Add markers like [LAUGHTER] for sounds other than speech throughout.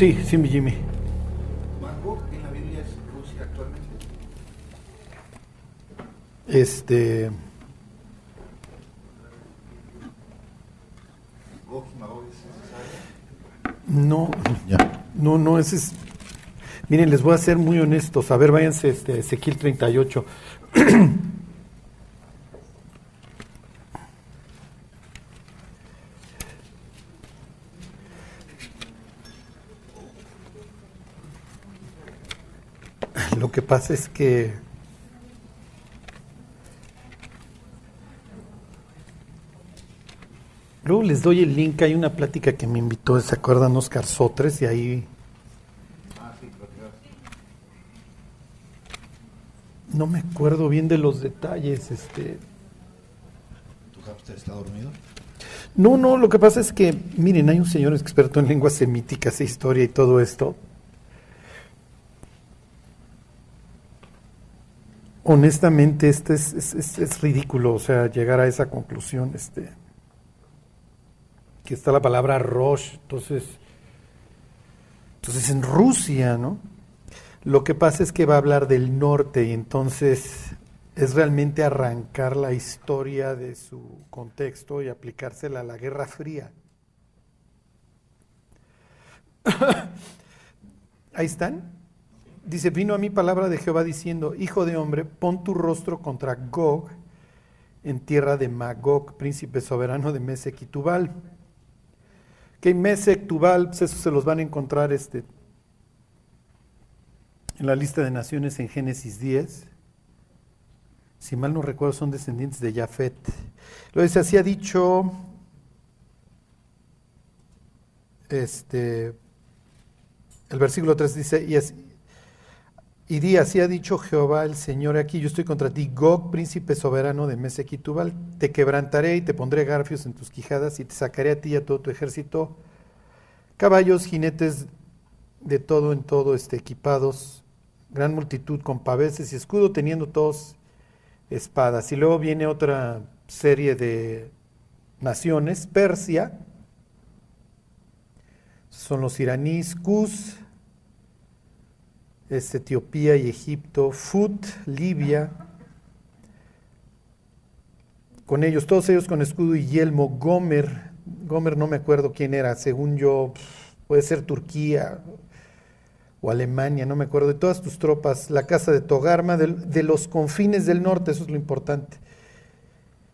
Sí, sí, mi Jimmy. Magog en la Biblia es Rusia actualmente. Este. Gog y Magog es necesario. No, Ya. no, no, ese es. Miren, les voy a ser muy honestos. A ver, váyanse este, Ezequiel 38. [CLEARS THROAT] Lo que pasa es que luego les doy el link. Hay una plática que me invitó, ¿se acuerdan? Oscar Sotres y ahí Ah, no me acuerdo bien de los detalles. Este, ¿Tu hámster está dormido? No, no, lo que pasa es que, miren, hay un señor experto en lenguas semíticas e historia y todo esto. Honestamente, este es, es- es- ridículo, o sea, llegar a esa conclusión, este, que está la palabra Rosh, entonces, entonces en Rusia, ¿no? Lo que pasa es que va a hablar del norte y entonces es realmente arrancar la historia de su contexto y aplicársela a la Guerra Fría. [COUGHS] Ahí están. Dice, vino a mí palabra de Jehová diciendo, Hijo de hombre, pon tu rostro contra Gog en tierra de Magog, príncipe soberano de Mesec y Tubal. Que Mesec, Tubal, pues eso se los van a encontrar este, en la lista de naciones en Génesis 10 si mal no recuerdo, son descendientes de Jafet. Lo dice, así ha dicho, este, el versículo 3 dice, y, y di, así ha dicho Jehová el Señor, aquí yo estoy contra ti, Gog, príncipe soberano de Mesec y Tubal, te quebrantaré y te pondré garfios en tus quijadas y te sacaré a ti y a todo tu ejército, caballos, jinetes de todo en todo, este, equipados, gran multitud con paveses y escudo, teniendo todos espadas. Y luego viene otra serie de naciones, Persia, son los iraníes, Cus, es Etiopía y Egipto, Fut, Libia, con ellos, todos ellos con escudo y yelmo, Gomer, Gomer no me acuerdo quién era, según yo, puede ser Turquía o Alemania, no me acuerdo, de todas tus tropas, la casa de Togarma, de, de los confines del norte, eso es lo importante.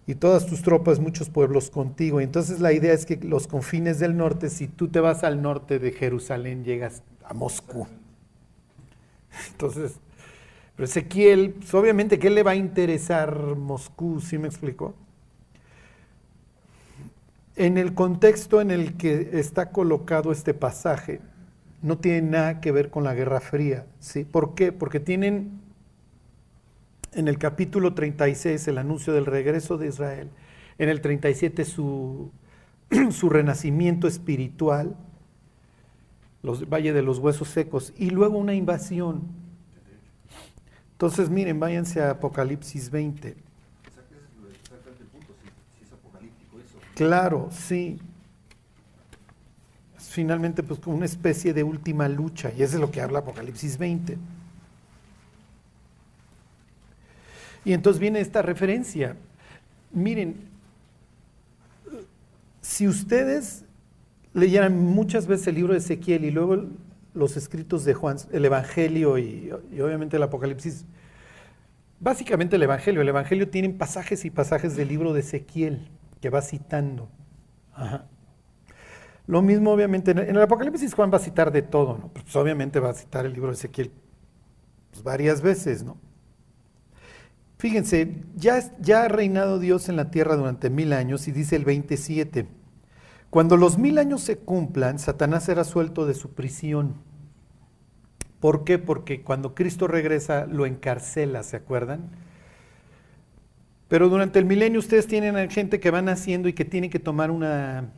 Y todas tus tropas, muchos pueblos contigo. Entonces la idea es que los confines del norte, si tú te vas al norte de Jerusalén, llegas a Moscú. [LAUGHS] Entonces, Ezequiel, pues obviamente, ¿qué le va a interesar Moscú? ¿Sí me explico? En el contexto en el que está colocado este pasaje, no tiene nada que ver con la Guerra Fría. ¿sí? ¿Por qué? Porque tienen en el capítulo 36 el anuncio del regreso de Israel, en el 37 su, [CLEARS THROAT] su renacimiento espiritual, los Valle de los Huesos Secos, y luego una invasión. Entonces, miren, váyanse a Apocalipsis 20. Exacto, ese es lo- exactamente el punto, si, si es apocalíptico eso. Claro, sí. Finalmente, pues, una especie de última lucha, y eso es lo que habla Apocalipsis 20. Y entonces viene esta referencia. Miren, si ustedes leyeran muchas veces el libro de Ezequiel y luego los escritos de Juan, el Evangelio y, y obviamente el Apocalipsis, básicamente el Evangelio, el Evangelio tiene pasajes y pasajes del libro de Ezequiel que va citando. Lo mismo, obviamente, en el, Apocalipsis Juan va a citar de todo, ¿no? Pues obviamente va a citar el libro de Ezequiel pues, varias veces, ¿no? Fíjense, ya, ya ha reinado Dios en la tierra durante mil años y dice el 27, cuando los mil años se cumplan, Satanás será suelto de su prisión. ¿Por qué? Porque cuando Cristo regresa lo encarcela, ¿se acuerdan? Pero durante el milenio ustedes tienen a gente que van haciendo y que tienen que tomar una,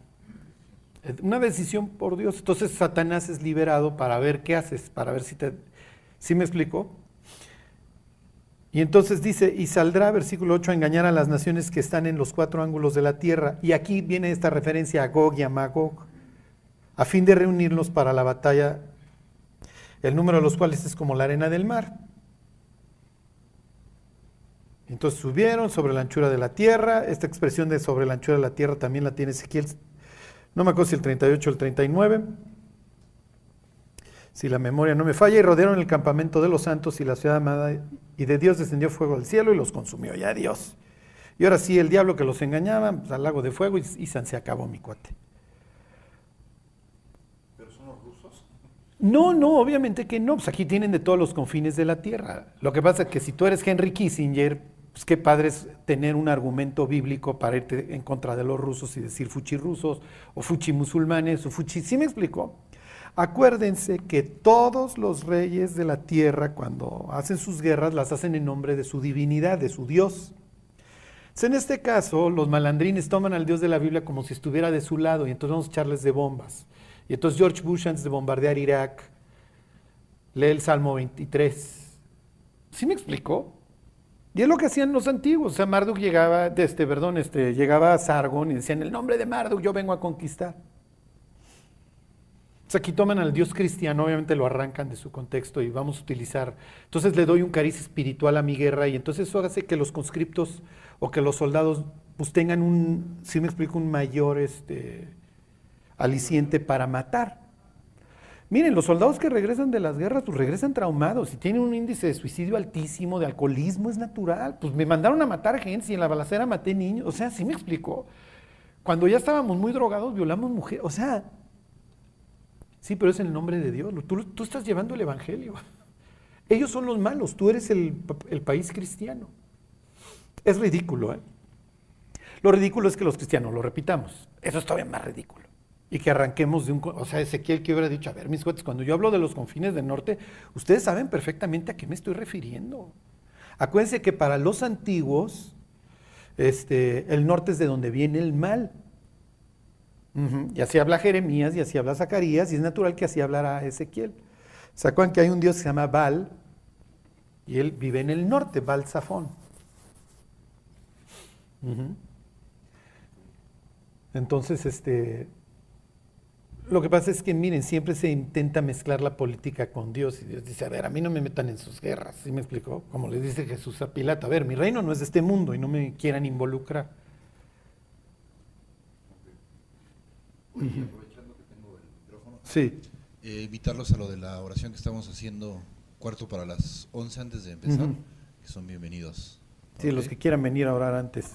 una decisión por Dios. Entonces Satanás es liberado para ver qué haces, para ver si te... ¿Sí me explico? Y entonces dice, y saldrá, versículo 8, a engañar a las naciones que están en los cuatro ángulos de la tierra. Y aquí viene esta referencia a Gog y a Magog. a fin de reunirlos para la batalla, el número de los cuales es como la arena del mar. Entonces subieron sobre la anchura de la tierra. Esta expresión de sobre la anchura de la tierra también la tiene Ezequiel, no me acuerdo si el 38 o el 39. Si la memoria no me falla, y rodearon el campamento de los santos y la ciudad amada, y de Dios descendió fuego del cielo y los consumió. Ya Dios. Y ahora sí, el diablo que los engañaba, pues, al lago de fuego y, y se acabó mi cuate. ¿Pero son los rusos? No, no, obviamente que no. Pues aquí tienen de todos los confines de la tierra. Lo que pasa es que si tú eres Henry Kissinger, pues qué padre es tener un argumento bíblico para irte en contra de los rusos y decir fuchi rusos o fuchi musulmanes o fuchi. ¿Sí me explicó? Acuérdense que todos los reyes de la tierra, cuando hacen sus guerras, las hacen en nombre de su divinidad, de su Dios. En este caso, los malandrines toman al Dios de la Biblia como si estuviera de su lado y entonces vamos a echarles de bombas. Y entonces George Bush, antes de bombardear Irak, lee el Salmo 23. ¿Sí me explicó? Y es lo que hacían los antiguos. O sea, Marduk llegaba, este, perdón, este, llegaba a Sargon y decían, el nombre de Marduk yo vengo a conquistar. Sea, aquí toman al Dios cristiano, obviamente lo arrancan de su contexto y vamos a utilizar. Entonces le doy un cariz espiritual a mi guerra y entonces eso hace que los conscriptos o que los soldados pues tengan un, si me explico, un mayor este, aliciente para matar. Miren, los soldados que regresan de las guerras, pues regresan traumados y tienen un índice de suicidio altísimo, de alcoholismo, es natural. Pues me mandaron a matar gente y en la balacera maté niños. O sea, sí me explicó. Cuando ya estábamos muy drogados, violamos mujeres. O sea, sí, pero es en el nombre de Dios. Tú, estás llevando el evangelio. [LAUGHS] Ellos son los malos, tú eres el, el país cristiano. Es ridículo, ¿eh? Lo ridículo es que los cristianos lo repitamos. Eso es todavía más ridículo y que arranquemos de un... O sea, Ezequiel que hubiera dicho, a ver, mis cuates, cuando yo hablo de los confines del norte, ustedes saben perfectamente a qué me estoy refiriendo. Acuérdense que para los antiguos, este, el norte es de donde viene el mal. Y así habla Jeremías y así habla Zacarías, y es natural que así hablara Ezequiel. ¿Se que hay un dios que se llama Baal? Y él vive en el norte, Baal Zafón. Entonces, este, lo que pasa es que, miren, siempre se intenta mezclar la política con Dios y Dios dice, a ver, a mí no me metan en sus guerras, ¿sí me explicó? Como le dice Jesús a Pilato, a ver, mi reino no es de este mundo y no me quieran involucrar. Aprovechando que tengo el micrófono. Sí. Eh, invitarlos a lo de la oración que estamos haciendo cuarto para las 11 antes de empezar, que son bienvenidos. Sí, los que quieran venir a orar antes.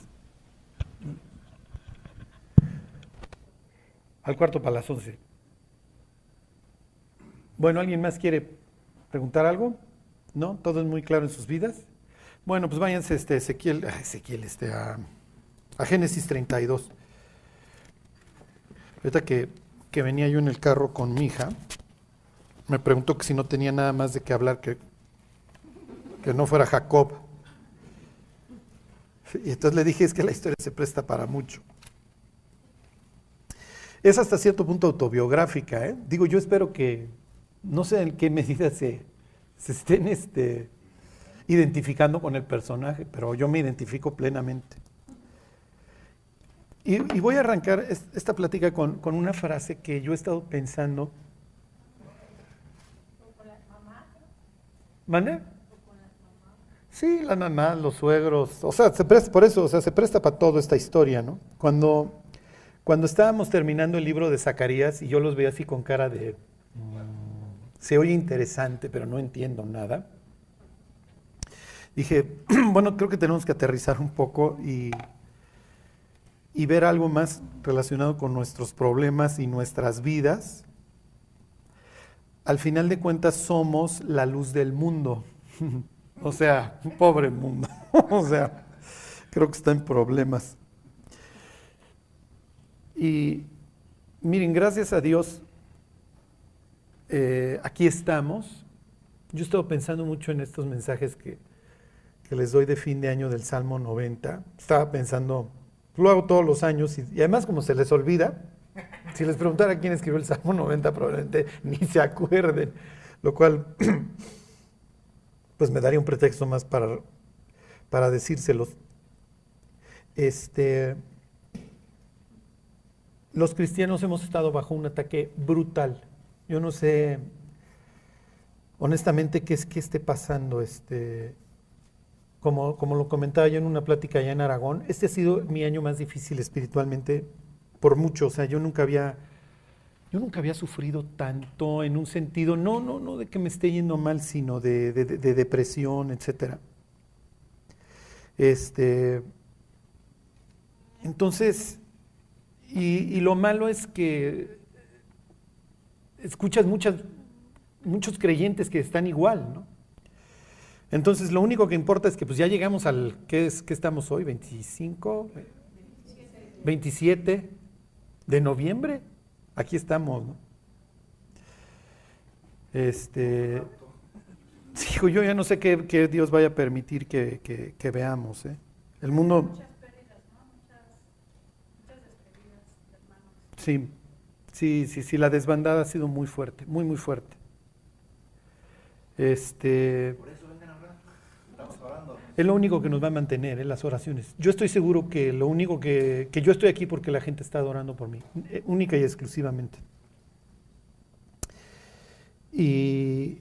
Al cuarto para las once. Bueno, ¿alguien más quiere preguntar algo? ¿No? ¿Todo es muy claro en sus vidas? Bueno, pues váyanse este, Ezequiel, Ezequiel este, a, Génesis 32. Ahorita que, que venía yo en el carro con mi hija, me preguntó que si no tenía nada más de qué hablar que, que no fuera Jacob. Y entonces le dije, es que la historia se presta para mucho es hasta cierto punto autobiográfica. ¿eh? Digo, yo espero que, no sé en qué medida se, estén este, identificando con el personaje, pero yo me identifico plenamente. Y, voy a arrancar esta plática con, una frase que yo he estado pensando. ¿Mande? Sí, la mamá, los suegros, o sea, se presta, por eso, o sea, se presta para toda esta historia, ¿no? Cuando cuando estábamos terminando el libro de Zacarías y yo los veía así con cara de, mm, se oye interesante, pero no entiendo nada, dije, [CLEARS THROAT] bueno, creo que tenemos que aterrizar un poco y, y ver algo más relacionado con nuestros problemas y nuestras vidas. Al final de cuentas somos la luz del mundo. [LAUGHS] o sea, un pobre mundo. [LAUGHS] o sea, creo que está en problemas. Y miren, gracias a Dios, eh, aquí estamos. Yo he estado pensando mucho en estos mensajes que, les doy de fin de año del Salmo 90. Estaba pensando, lo hago todos los años y, además como se les olvida, si les preguntara quién escribió el Salmo 90 probablemente [LAUGHS] ni se acuerden, lo cual [CLEARS THROAT] pues me daría un pretexto más para, para decírselos. Este, los cristianos hemos estado bajo un ataque brutal. Yo no sé, honestamente, qué es que esté pasando. Este, como, como lo comentaba yo en una plática allá en Aragón, este ha sido mi año más difícil espiritualmente por mucho. O sea, yo nunca había, yo nunca había sufrido tanto en un sentido, no, no, no de que me esté yendo mal, sino de, de, de depresión, etcétera. Este, entonces, y, y, lo malo es que escuchas muchas, muchos creyentes que están igual, ¿no? Entonces, lo único que importa es que pues ya llegamos al, ¿qué, es, qué estamos hoy? ¿25? 27 de noviembre. Aquí estamos, ¿no? Este, hijo, yo ya no sé qué, qué Dios vaya a permitir que, que, veamos. ¿eh? El mundo... Sí, sí, sí, sí, la desbandada ha sido muy fuerte, muy, muy fuerte. Este, Por eso vengan a hablar. Estamos orando. Es lo único que nos va a mantener, ¿eh? las oraciones. Yo estoy seguro que lo único que, que yo estoy aquí porque la gente está adorando por mí, eh, única y exclusivamente. Y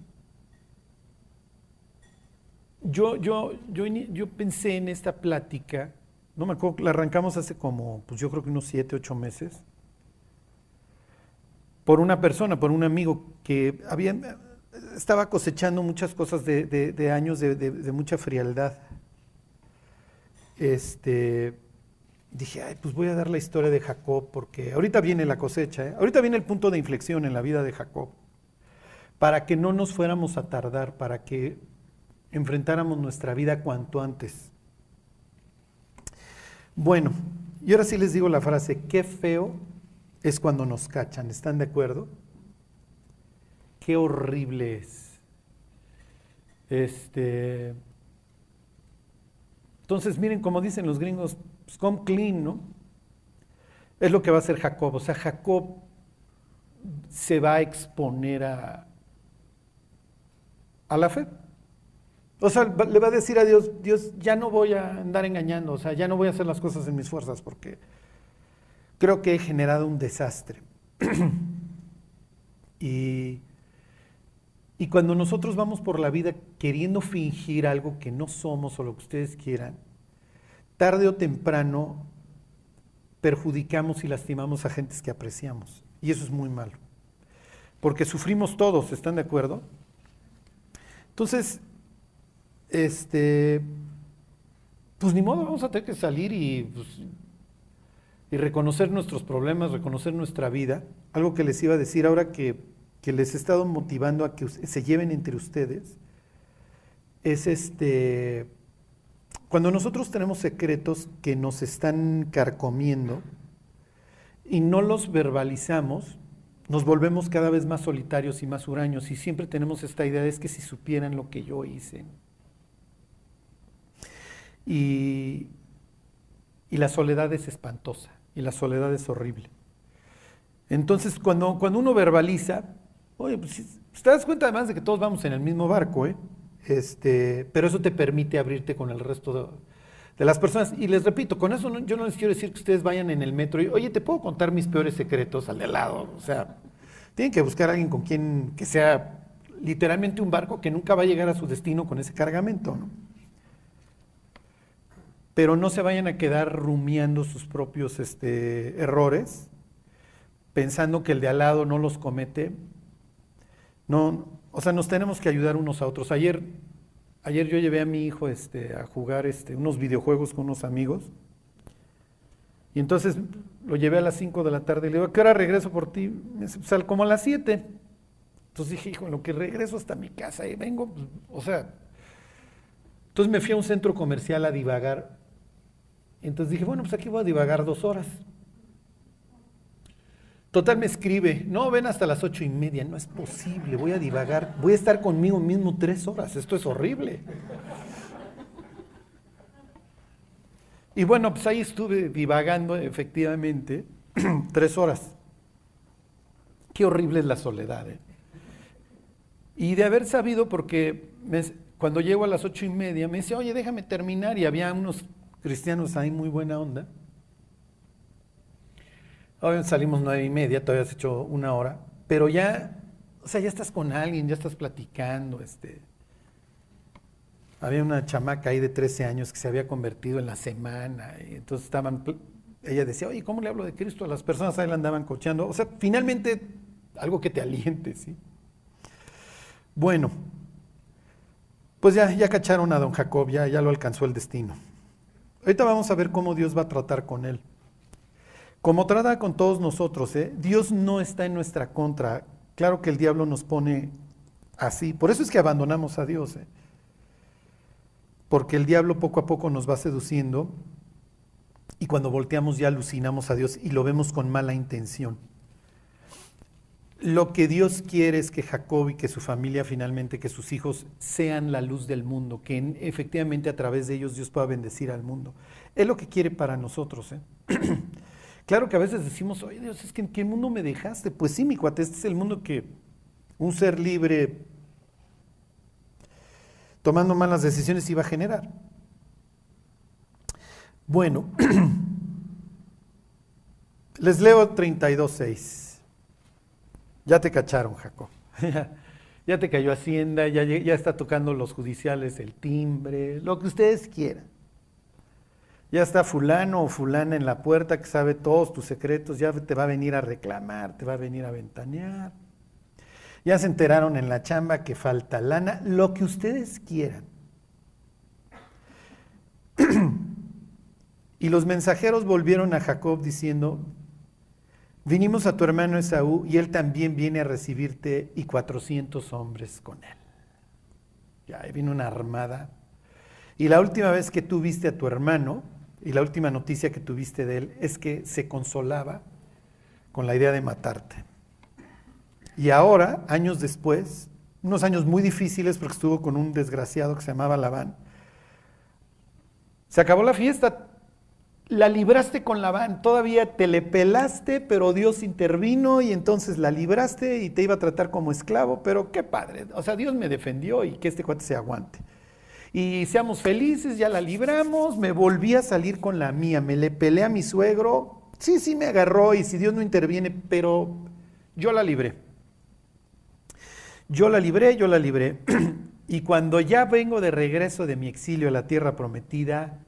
yo, yo, yo, yo pensé en esta plática, no me acuerdo, la arrancamos hace como, pues yo creo que unos siete, ocho meses, por una persona, por un amigo que había, estaba cosechando muchas cosas de, de- años de mucha frialdad. Este, dije, ay, pues voy a dar la historia de Jacob, porque ahorita viene la cosecha, ¿eh? ahorita viene el punto de inflexión en la vida de Jacob, para que no nos fuéramos a tardar, para que enfrentáramos nuestra vida cuanto antes. Bueno, y ahora sí les digo la frase, qué feo es cuando nos cachan, ¿están de acuerdo? Qué horrible es. Este, entonces, miren, como dicen los gringos, pues, come clean, ¿no? Es lo que va a hacer Jacob. O sea, Jacob se va a exponer a, a la fe. O sea, le va a decir a Dios, Dios, ya no voy a andar engañando, o sea, ya no voy a hacer las cosas en mis fuerzas porque creo que he generado un desastre. [CLEARS THROAT] y, y cuando nosotros vamos por la vida queriendo fingir algo que no somos o lo que ustedes quieran, tarde o temprano perjudicamos y lastimamos a gentes que apreciamos. Y eso es muy malo. Porque sufrimos todos, ¿están de acuerdo? Entonces, este, pues ni modo, vamos a tener que salir y, pues, y reconocer nuestros problemas, reconocer nuestra vida. Algo que les iba a decir ahora que, que les he estado motivando a que se lleven entre ustedes, es este, cuando nosotros tenemos secretos que nos están carcomiendo y no los verbalizamos, nos volvemos cada vez más solitarios y más huraños y siempre tenemos esta idea de es que si supieran lo que yo hice. Y, y la soledad es espantosa y la soledad es horrible. Entonces, cuando, cuando uno verbaliza, oye, pues, si- te das cuenta además de que todos vamos en el mismo barco, ¿eh? Este, pero eso te permite abrirte con el resto de, las personas. Y les repito, con eso yo no les quiero decir que ustedes vayan en el metro y, oye, te puedo contar mis peores secretos al de lado. O sea, tienen que buscar a alguien con quien que sea literalmente un barco que nunca va a llegar a su destino con ese cargamento, ¿no? Pero no se vayan a quedar rumiando sus propios este, errores, pensando que el de al lado no los comete. No, o sea, nos tenemos que ayudar unos a otros. Ayer, ayer yo llevé a mi hijo este, a jugar este, unos videojuegos con unos amigos. Y entonces lo llevé a las 5 de la tarde y le digo, ¿a qué hora regreso por ti? Me dice, "Pues, como a las 7. Entonces dije, hijo, en lo que regreso hasta mi casa y vengo, pues, o sea. Entonces me fui a un centro comercial a divagar. Entonces dije, bueno, pues aquí voy a divagar dos horas. Total me escribe, no, ven hasta las ocho y media, no es posible, voy a divagar, voy a estar conmigo mismo tres horas, esto es horrible. Y bueno, pues ahí estuve divagando efectivamente [CLEARS THROAT] tres horas. Qué horrible es la soledad. ¿eh? Y de haber sabido, porque cuando llego a las ocho y media me dice, oye, déjame terminar, y había unos cristianos ahí muy buena onda. Hoy salimos nueve y media, todavía has hecho una hora, pero ya, o sea, ya estás con alguien, ya estás platicando, este. Había una chamaca ahí de 13 años que se había convertido en la semana, y entonces estaban, ella decía, oye, ¿cómo le hablo de Cristo a las personas? Ahí la andaban cocheando. O sea, finalmente, algo que te aliente, ¿sí? Bueno, pues ya, ya cacharon a don Jacob, ya, ya lo alcanzó el destino. Ahorita vamos a ver cómo Dios va a tratar con él. Como trata con todos nosotros, ¿eh? Dios no está en nuestra contra. Claro que el diablo nos pone así. Por eso es que abandonamos a Dios. ¿eh? Porque el diablo poco a poco nos va seduciendo y cuando volteamos ya alucinamos a Dios y lo vemos con mala intención. Lo que Dios quiere es que Jacob y que su familia finalmente, que sus hijos sean la luz del mundo, que en- efectivamente a través de ellos Dios pueda bendecir al mundo. Es lo que quiere para nosotros. ¿eh? [CLEARS THROAT] claro que a veces decimos, oye Dios, es que en qué mundo me dejaste. Pues sí, mi cuate, este es el mundo que un ser libre tomando malas decisiones iba a generar. Bueno, [CLEARS THROAT] les leo 32.6. Ya te cacharon, Jacob. [LAUGHS] ya te cayó Hacienda, ya, ya está tocando los judiciales el timbre, lo que ustedes quieran. Ya está fulano o fulana en la puerta que sabe todos tus secretos, ya te va a venir a reclamar, te va a venir a ventanear. Ya se enteraron en la chamba que falta lana, lo que ustedes quieran. [CLEARS THROAT] y los mensajeros volvieron a Jacob diciendo, vinimos a tu hermano Esaú y él también viene a recibirte y 400 hombres con él. Ya ahí vino una armada. Y la última vez que tú viste a tu hermano, y la última noticia que tuviste de él, es que se consolaba con la idea de matarte. Y ahora, años después, unos años muy difíciles porque estuvo con un desgraciado que se llamaba Labán, se acabó la fiesta, la libraste con Labán, todavía te le pelaste, pero Dios intervino y entonces la libraste y te iba a tratar como esclavo, pero qué padre, o sea, Dios me defendió y que este cuate se aguante. Y seamos felices, ya la libramos, me volví a salir con la mía, me le peleé a mi suegro, sí, sí me agarró y si Dios no interviene, pero yo la libré. Yo la libré, yo la libré. [CLEARS THROAT] y cuando ya vengo de regreso de mi exilio a la tierra prometida,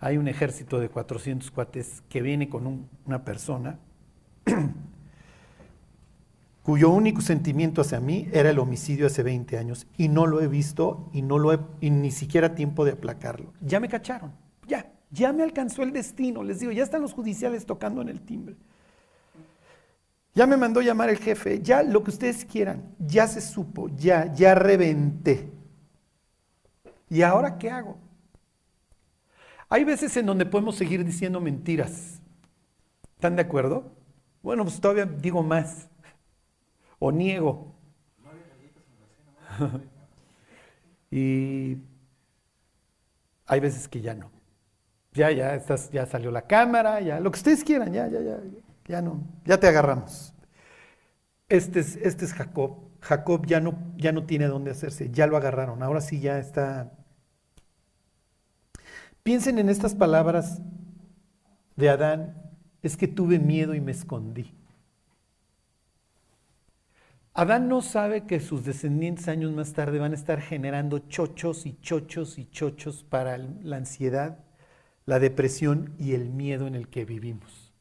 hay un ejército de 400 cuates que viene con un- una persona [CLEARS THROAT] cuyo único sentimiento hacia mí era el homicidio hace 20 años y no lo he visto y no lo he ni siquiera tiempo de aplacarlo. Ya me cacharon, ya, ya me alcanzó el destino, les digo, ya están los judiciales tocando en el timbre. Ya me mandó llamar el jefe, ya lo que ustedes quieran, ya se supo, ya, ya reventé. ¿Y ahora qué hago? Hay veces en donde podemos seguir diciendo mentiras. ¿Están de acuerdo? Bueno, pues todavía digo más. O niego. [LAUGHS] y hay veces que ya no. Ya, ya, estás, ya salió la cámara, ya, lo que ustedes quieran, ya, ya, ya, ya no, ya te agarramos. Este es, este es Jacob. Jacob ya no, ya no tiene dónde hacerse, ya lo agarraron, ahora sí ya está. Piensen en estas palabras de Adán, es que tuve miedo y me escondí. Adán no sabe que sus descendientes años más tarde van a estar generando chochos y chochos y chochos para la ansiedad, la depresión y el miedo en el que vivimos.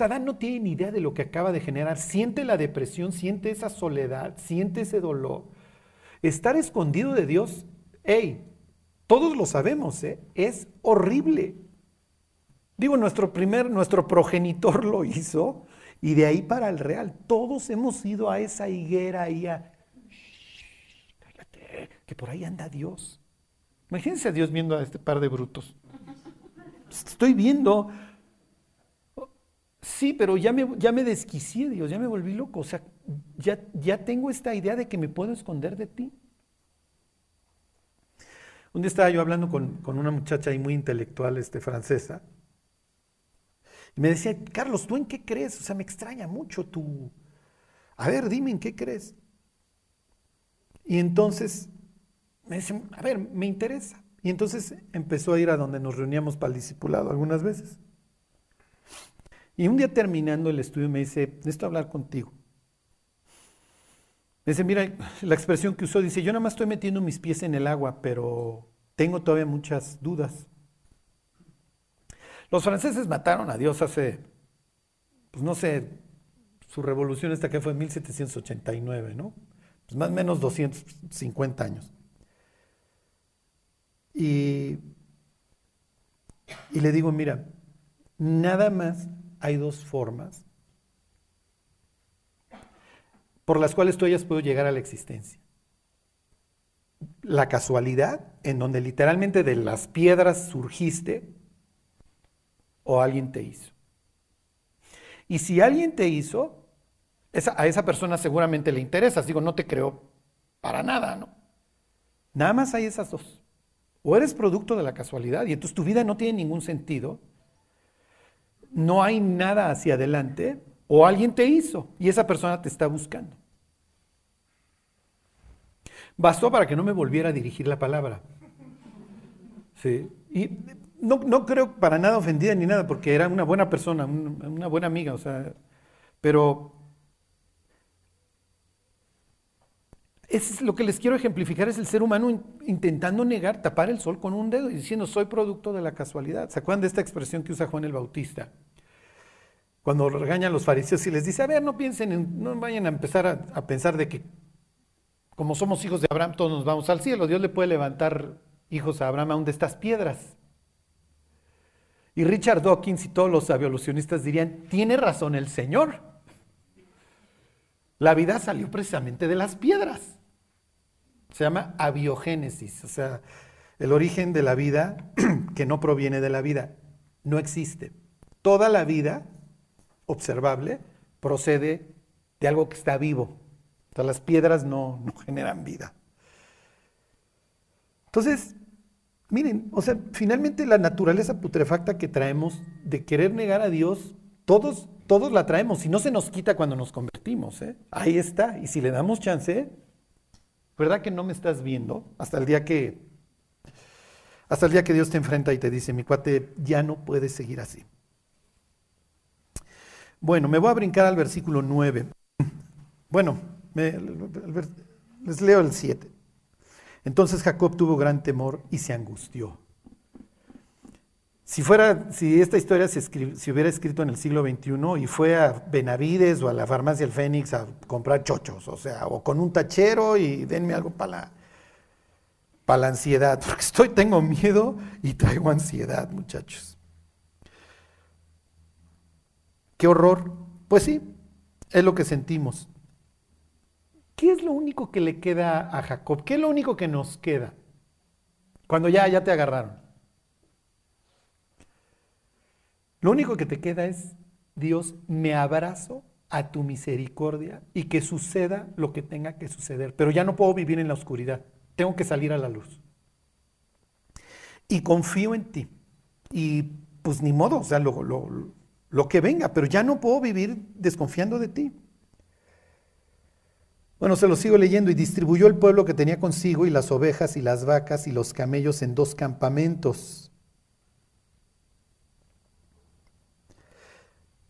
Adán no tiene ni idea de lo que acaba de generar. Siente la depresión, siente esa soledad, siente ese dolor. Estar escondido de Dios, hey, todos lo sabemos, ¿eh? es horrible. Digo, nuestro primer, nuestro progenitor lo hizo y de ahí para el real, todos hemos ido a esa higuera ahí a... "Shh, cállate, que por ahí anda Dios. Imagínense a Dios viendo a este par de brutos. Estoy viendo. Sí, pero ya me, ya me desquicié, Dios, ya me volví loco. O sea, ya, ya tengo esta idea de que me puedo esconder de ti. Un día estaba yo hablando con, con una muchacha ahí muy intelectual, este, francesa, y me decía, Carlos, ¿tú en qué crees? O sea, me extraña mucho tu... A ver, dime en qué crees. Y entonces me dice, a ver, me interesa. Y entonces empezó a ir a donde nos reuníamos para el discipulado algunas veces. Y un día terminando el estudio me dice, necesito hablar contigo. Me dice, mira, la expresión que usó dice, yo nada más estoy metiendo mis pies en el agua, pero tengo todavía muchas dudas. Los franceses mataron a Dios hace, pues no sé, su revolución esta que fue en 1789, ¿no? Pues más o menos 250 años. Y, le digo, mira, nada más hay dos formas por las cuales tú hayas podido llegar a la existencia. La casualidad, en donde literalmente de las piedras surgiste, o alguien te hizo. Y si alguien te hizo, a esa persona seguramente le interesa. Digo, no te creo para nada, ¿no? Nada más hay esas dos. O eres producto de la casualidad y entonces tu vida no tiene ningún sentido. No hay nada hacia adelante. O alguien te hizo y esa persona te está buscando. Bastó para que no me volviera a dirigir la palabra. Sí. Y no, creo para nada ofendida ni nada, porque era una buena persona, una buena amiga, o sea, pero es lo que les quiero ejemplificar es el ser humano intentando negar, tapar el sol con un dedo y diciendo soy producto de la casualidad. ¿Se acuerdan de esta expresión que usa Juan el Bautista? Cuando regañan los fariseos y les dice, a ver, no piensen, no vayan a empezar a, a pensar de que como somos hijos de Abraham todos nos vamos al cielo. Dios le puede levantar hijos a Abraham aún de estas piedras. Y Richard Dawkins y todos los evolucionistas dirían, tiene razón el Señor. La vida salió precisamente de las piedras. Se llama abiogénesis, o sea, el origen de la vida [CLEARS THROAT] que no proviene de la vida. No existe. Toda la vida observable procede de algo que está vivo. O sea, las piedras no, no generan vida. Entonces, Miren, o sea, finalmente la naturaleza putrefacta que traemos de querer negar a Dios, todos, todos la traemos y no se nos quita cuando nos convertimos. ¿eh? Ahí está. Y si le damos chance, ¿verdad que no me estás viendo? Hasta el día que, hasta el día que Dios te enfrenta y te dice, mi cuate, ya no puedes seguir así. Bueno, me voy a brincar al versículo 9. Bueno, les leo el 7. Entonces Jacob tuvo gran temor y se angustió. Si, fuera, si esta historia se, hubiera escrito en el siglo XXI y fue a Benavides o a la farmacia El Fénix a comprar chochos, o sea, o con un tachero y denme algo para la, ansiedad, [LAUGHS] porque estoy, tengo miedo y traigo ansiedad, muchachos. Qué horror. Pues sí, es lo que sentimos. ¿Qué es lo único que le queda a Jacob? ¿Qué es lo único que nos queda? Cuando ya, ya te agarraron. Lo único que te queda es, Dios, me abrazo a tu misericordia y que suceda lo que tenga que suceder. Pero ya no puedo vivir en la oscuridad. Tengo que salir a la luz. Y confío en ti. Y pues ni modo, o sea, lo, lo que venga, pero ya no puedo vivir desconfiando de ti. Bueno, se lo sigo leyendo y distribuyó el pueblo que tenía consigo y las ovejas y las vacas y los camellos en dos campamentos.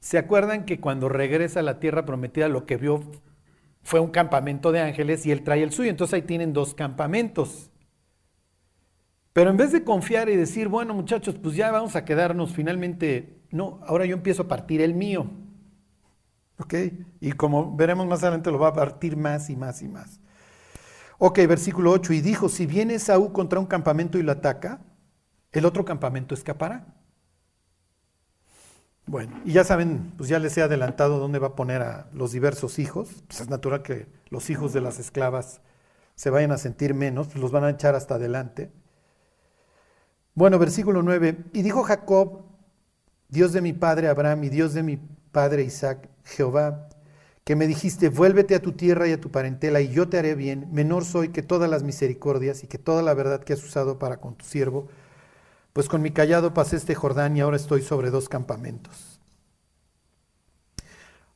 ¿Se acuerdan que cuando regresa a la tierra prometida lo que vio fue un campamento de ángeles y él trae el suyo? Entonces ahí tienen dos campamentos. Pero en vez de confiar y decir, bueno muchachos, pues ya vamos a quedarnos finalmente, no, ahora yo empiezo a partir el mío. ¿Ok? Y como veremos más adelante, lo va a partir más y más y más. Ok, versículo 8. Y dijo: Si viene Saúl contra un campamento y lo ataca, el otro campamento escapará. Bueno, y ya saben, pues ya les he adelantado dónde va a poner a los diversos hijos. Pues es natural que los hijos de las esclavas se vayan a sentir menos, los van a echar hasta adelante. Bueno, versículo 9. Y dijo Jacob, Dios de mi padre Abraham y Dios de mi padre Isaac, Jehová, que me dijiste, vuélvete a tu tierra y a tu parentela, y yo te haré bien, menor soy que todas las misericordias y que toda la verdad que has usado para con tu siervo, pues con mi callado pasé este Jordán y ahora estoy sobre dos campamentos.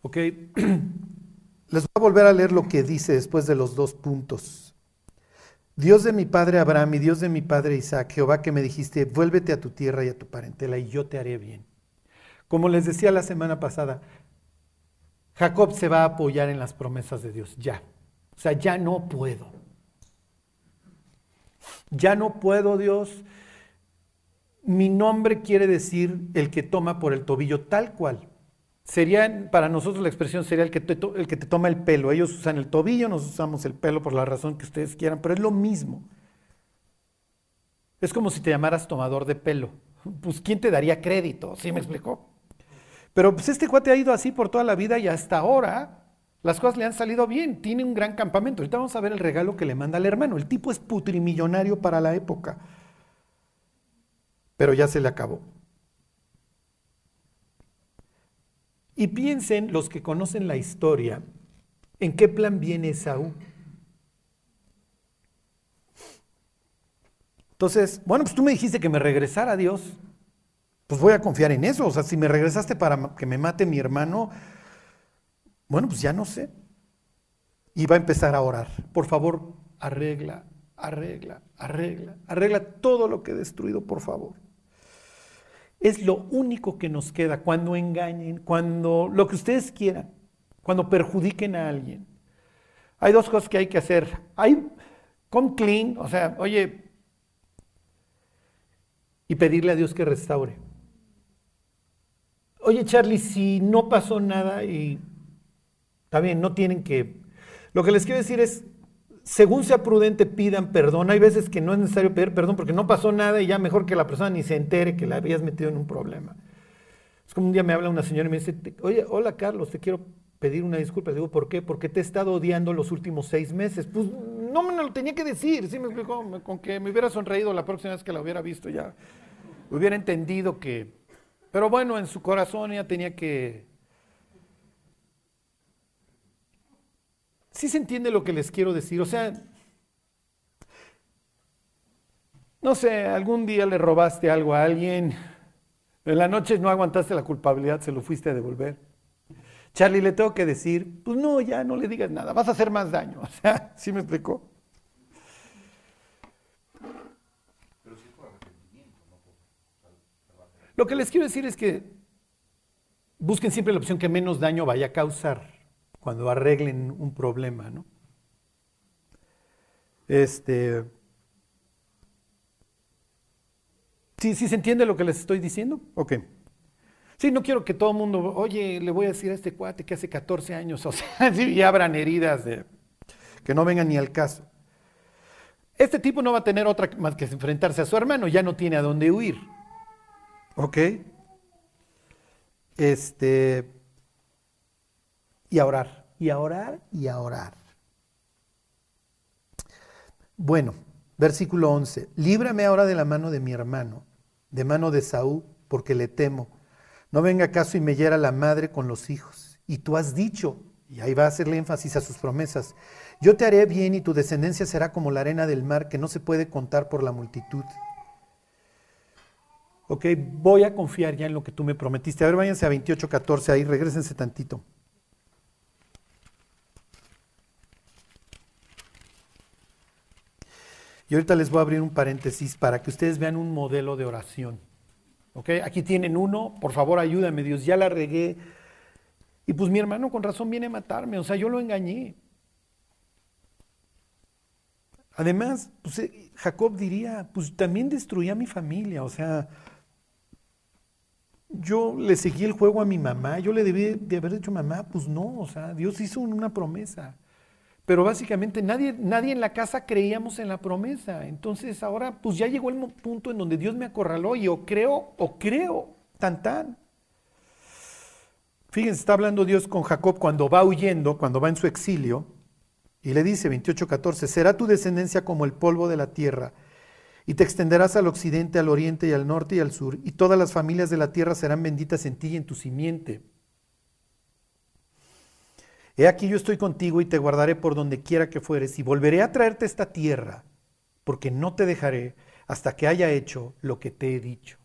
Ok, [CLEARS THROAT] les voy a volver a leer lo que dice después de los dos puntos. Dios de mi padre Abraham y Dios de mi padre Isaac, Jehová que me dijiste, vuélvete a tu tierra y a tu parentela y yo te haré bien. Como les decía la semana pasada, Jacob se va a apoyar en las promesas de Dios, ya. O sea, ya no puedo. Ya no puedo, Dios. Mi nombre quiere decir el que toma por el tobillo, tal cual. Sería, para nosotros la expresión sería el que, te, el que te toma el pelo. Ellos usan el tobillo, nosotros usamos el pelo por la razón que ustedes quieran, pero es lo mismo. Es como si te llamaras tomador de pelo. Pues, ¿quién te daría crédito? ¿Sí me explicó? Pero pues este cuate ha ido así por toda la vida y hasta ahora las cosas le han salido bien. Tiene un gran campamento. Ahorita vamos a ver el regalo que le manda al hermano. El tipo es putrimillonario para la época. Pero ya se le acabó. Y piensen los que conocen la historia, ¿en qué plan viene Saúl? Entonces, bueno, pues tú me dijiste que me regresara a Dios. Pues voy a confiar en eso. O sea, si me regresaste para que me mate mi hermano, bueno, pues ya no sé. Y va a empezar a orar. Por favor, arregla, arregla, arregla, arregla todo lo que he destruido, por favor. Es lo único que nos queda cuando engañen, cuando lo que ustedes quieran, cuando perjudiquen a alguien. Hay dos cosas que hay que hacer. Hay come clean, o sea, oye, y pedirle a Dios que restaure. Oye, Charlie, si no pasó nada y bien, no tienen que... Lo que les quiero decir es, según sea prudente, pidan perdón. Hay veces que no es necesario pedir perdón porque no pasó nada y ya mejor que la persona ni se entere que la habías metido en un problema. Es como un día me habla una señora y me dice, oye, hola Carlos, te quiero pedir una disculpa. Le digo, ¿por qué? Porque te he estado odiando los últimos seis meses. Pues no me lo tenía que decir, ¿sí me explicó? Con que me hubiera sonreído la próxima vez que la hubiera visto ya. Hubiera entendido que... Pero bueno, en su corazón ella tenía que... Sí se entiende lo que les quiero decir. O sea, no sé, algún día le robaste algo a alguien, en la noche no aguantaste la culpabilidad, se lo fuiste a devolver. Charlie, le tengo que decir, pues no, ya no le digas nada, vas a hacer más daño. [LAUGHS] O sea, ¿sí me explicó? Lo que les quiero decir es que busquen siempre la opción que menos daño vaya a causar cuando arreglen un problema, ¿no? Este. ¿Sí, ¿Sí se entiende lo que les estoy diciendo? Ok. Sí, no quiero que todo el mundo, oye, le voy a decir a este cuate que hace 14 años, [LAUGHS] o sea, y abran heridas que no vengan ni al caso. Este tipo no va a tener otra más que enfrentarse a su hermano, ya no tiene a dónde huir. ¿Ok? Este, y a orar, y a orar, y a orar. Bueno, versículo 11. Líbrame ahora de la mano de mi hermano, de mano de Saúl, porque le temo. No venga acaso y me hiera la madre con los hijos. Y tú has dicho, y ahí va a hacerle énfasis a sus promesas, yo te haré bien y tu descendencia será como la arena del mar que no se puede contar por la multitud. Ok, voy a confiar ya en lo que tú me prometiste. A ver, váyanse a 28, 14, ahí, regresense tantito. Y ahorita les voy a abrir un paréntesis para que ustedes vean un modelo de oración. ¿Ok? Aquí tienen uno, por favor ayúdame, Dios, ya la regué. Y pues mi hermano con razón viene a matarme, o sea, yo lo engañé. Además, pues, eh, Jacob diría, pues también destruía a mi familia, o sea, yo le seguí el juego a mi mamá, yo le debí de haber dicho mamá, pues no, o sea, Dios hizo una promesa. Pero básicamente nadie, nadie en la casa creíamos en la promesa. Entonces ahora pues ya llegó el punto en donde Dios me acorraló y o creo o creo, tan tan. Fíjense, está hablando Dios con Jacob cuando va huyendo, cuando va en su exilio, y le dice 28:14, será tu descendencia como el polvo de la tierra y te extenderás al occidente, al oriente y al norte y al sur, y todas las familias de la tierra serán benditas en ti y en tu simiente. He aquí yo estoy contigo y te guardaré por donde quiera que fueres, y volveré a traerte esta tierra, porque no te dejaré hasta que haya hecho lo que te he dicho.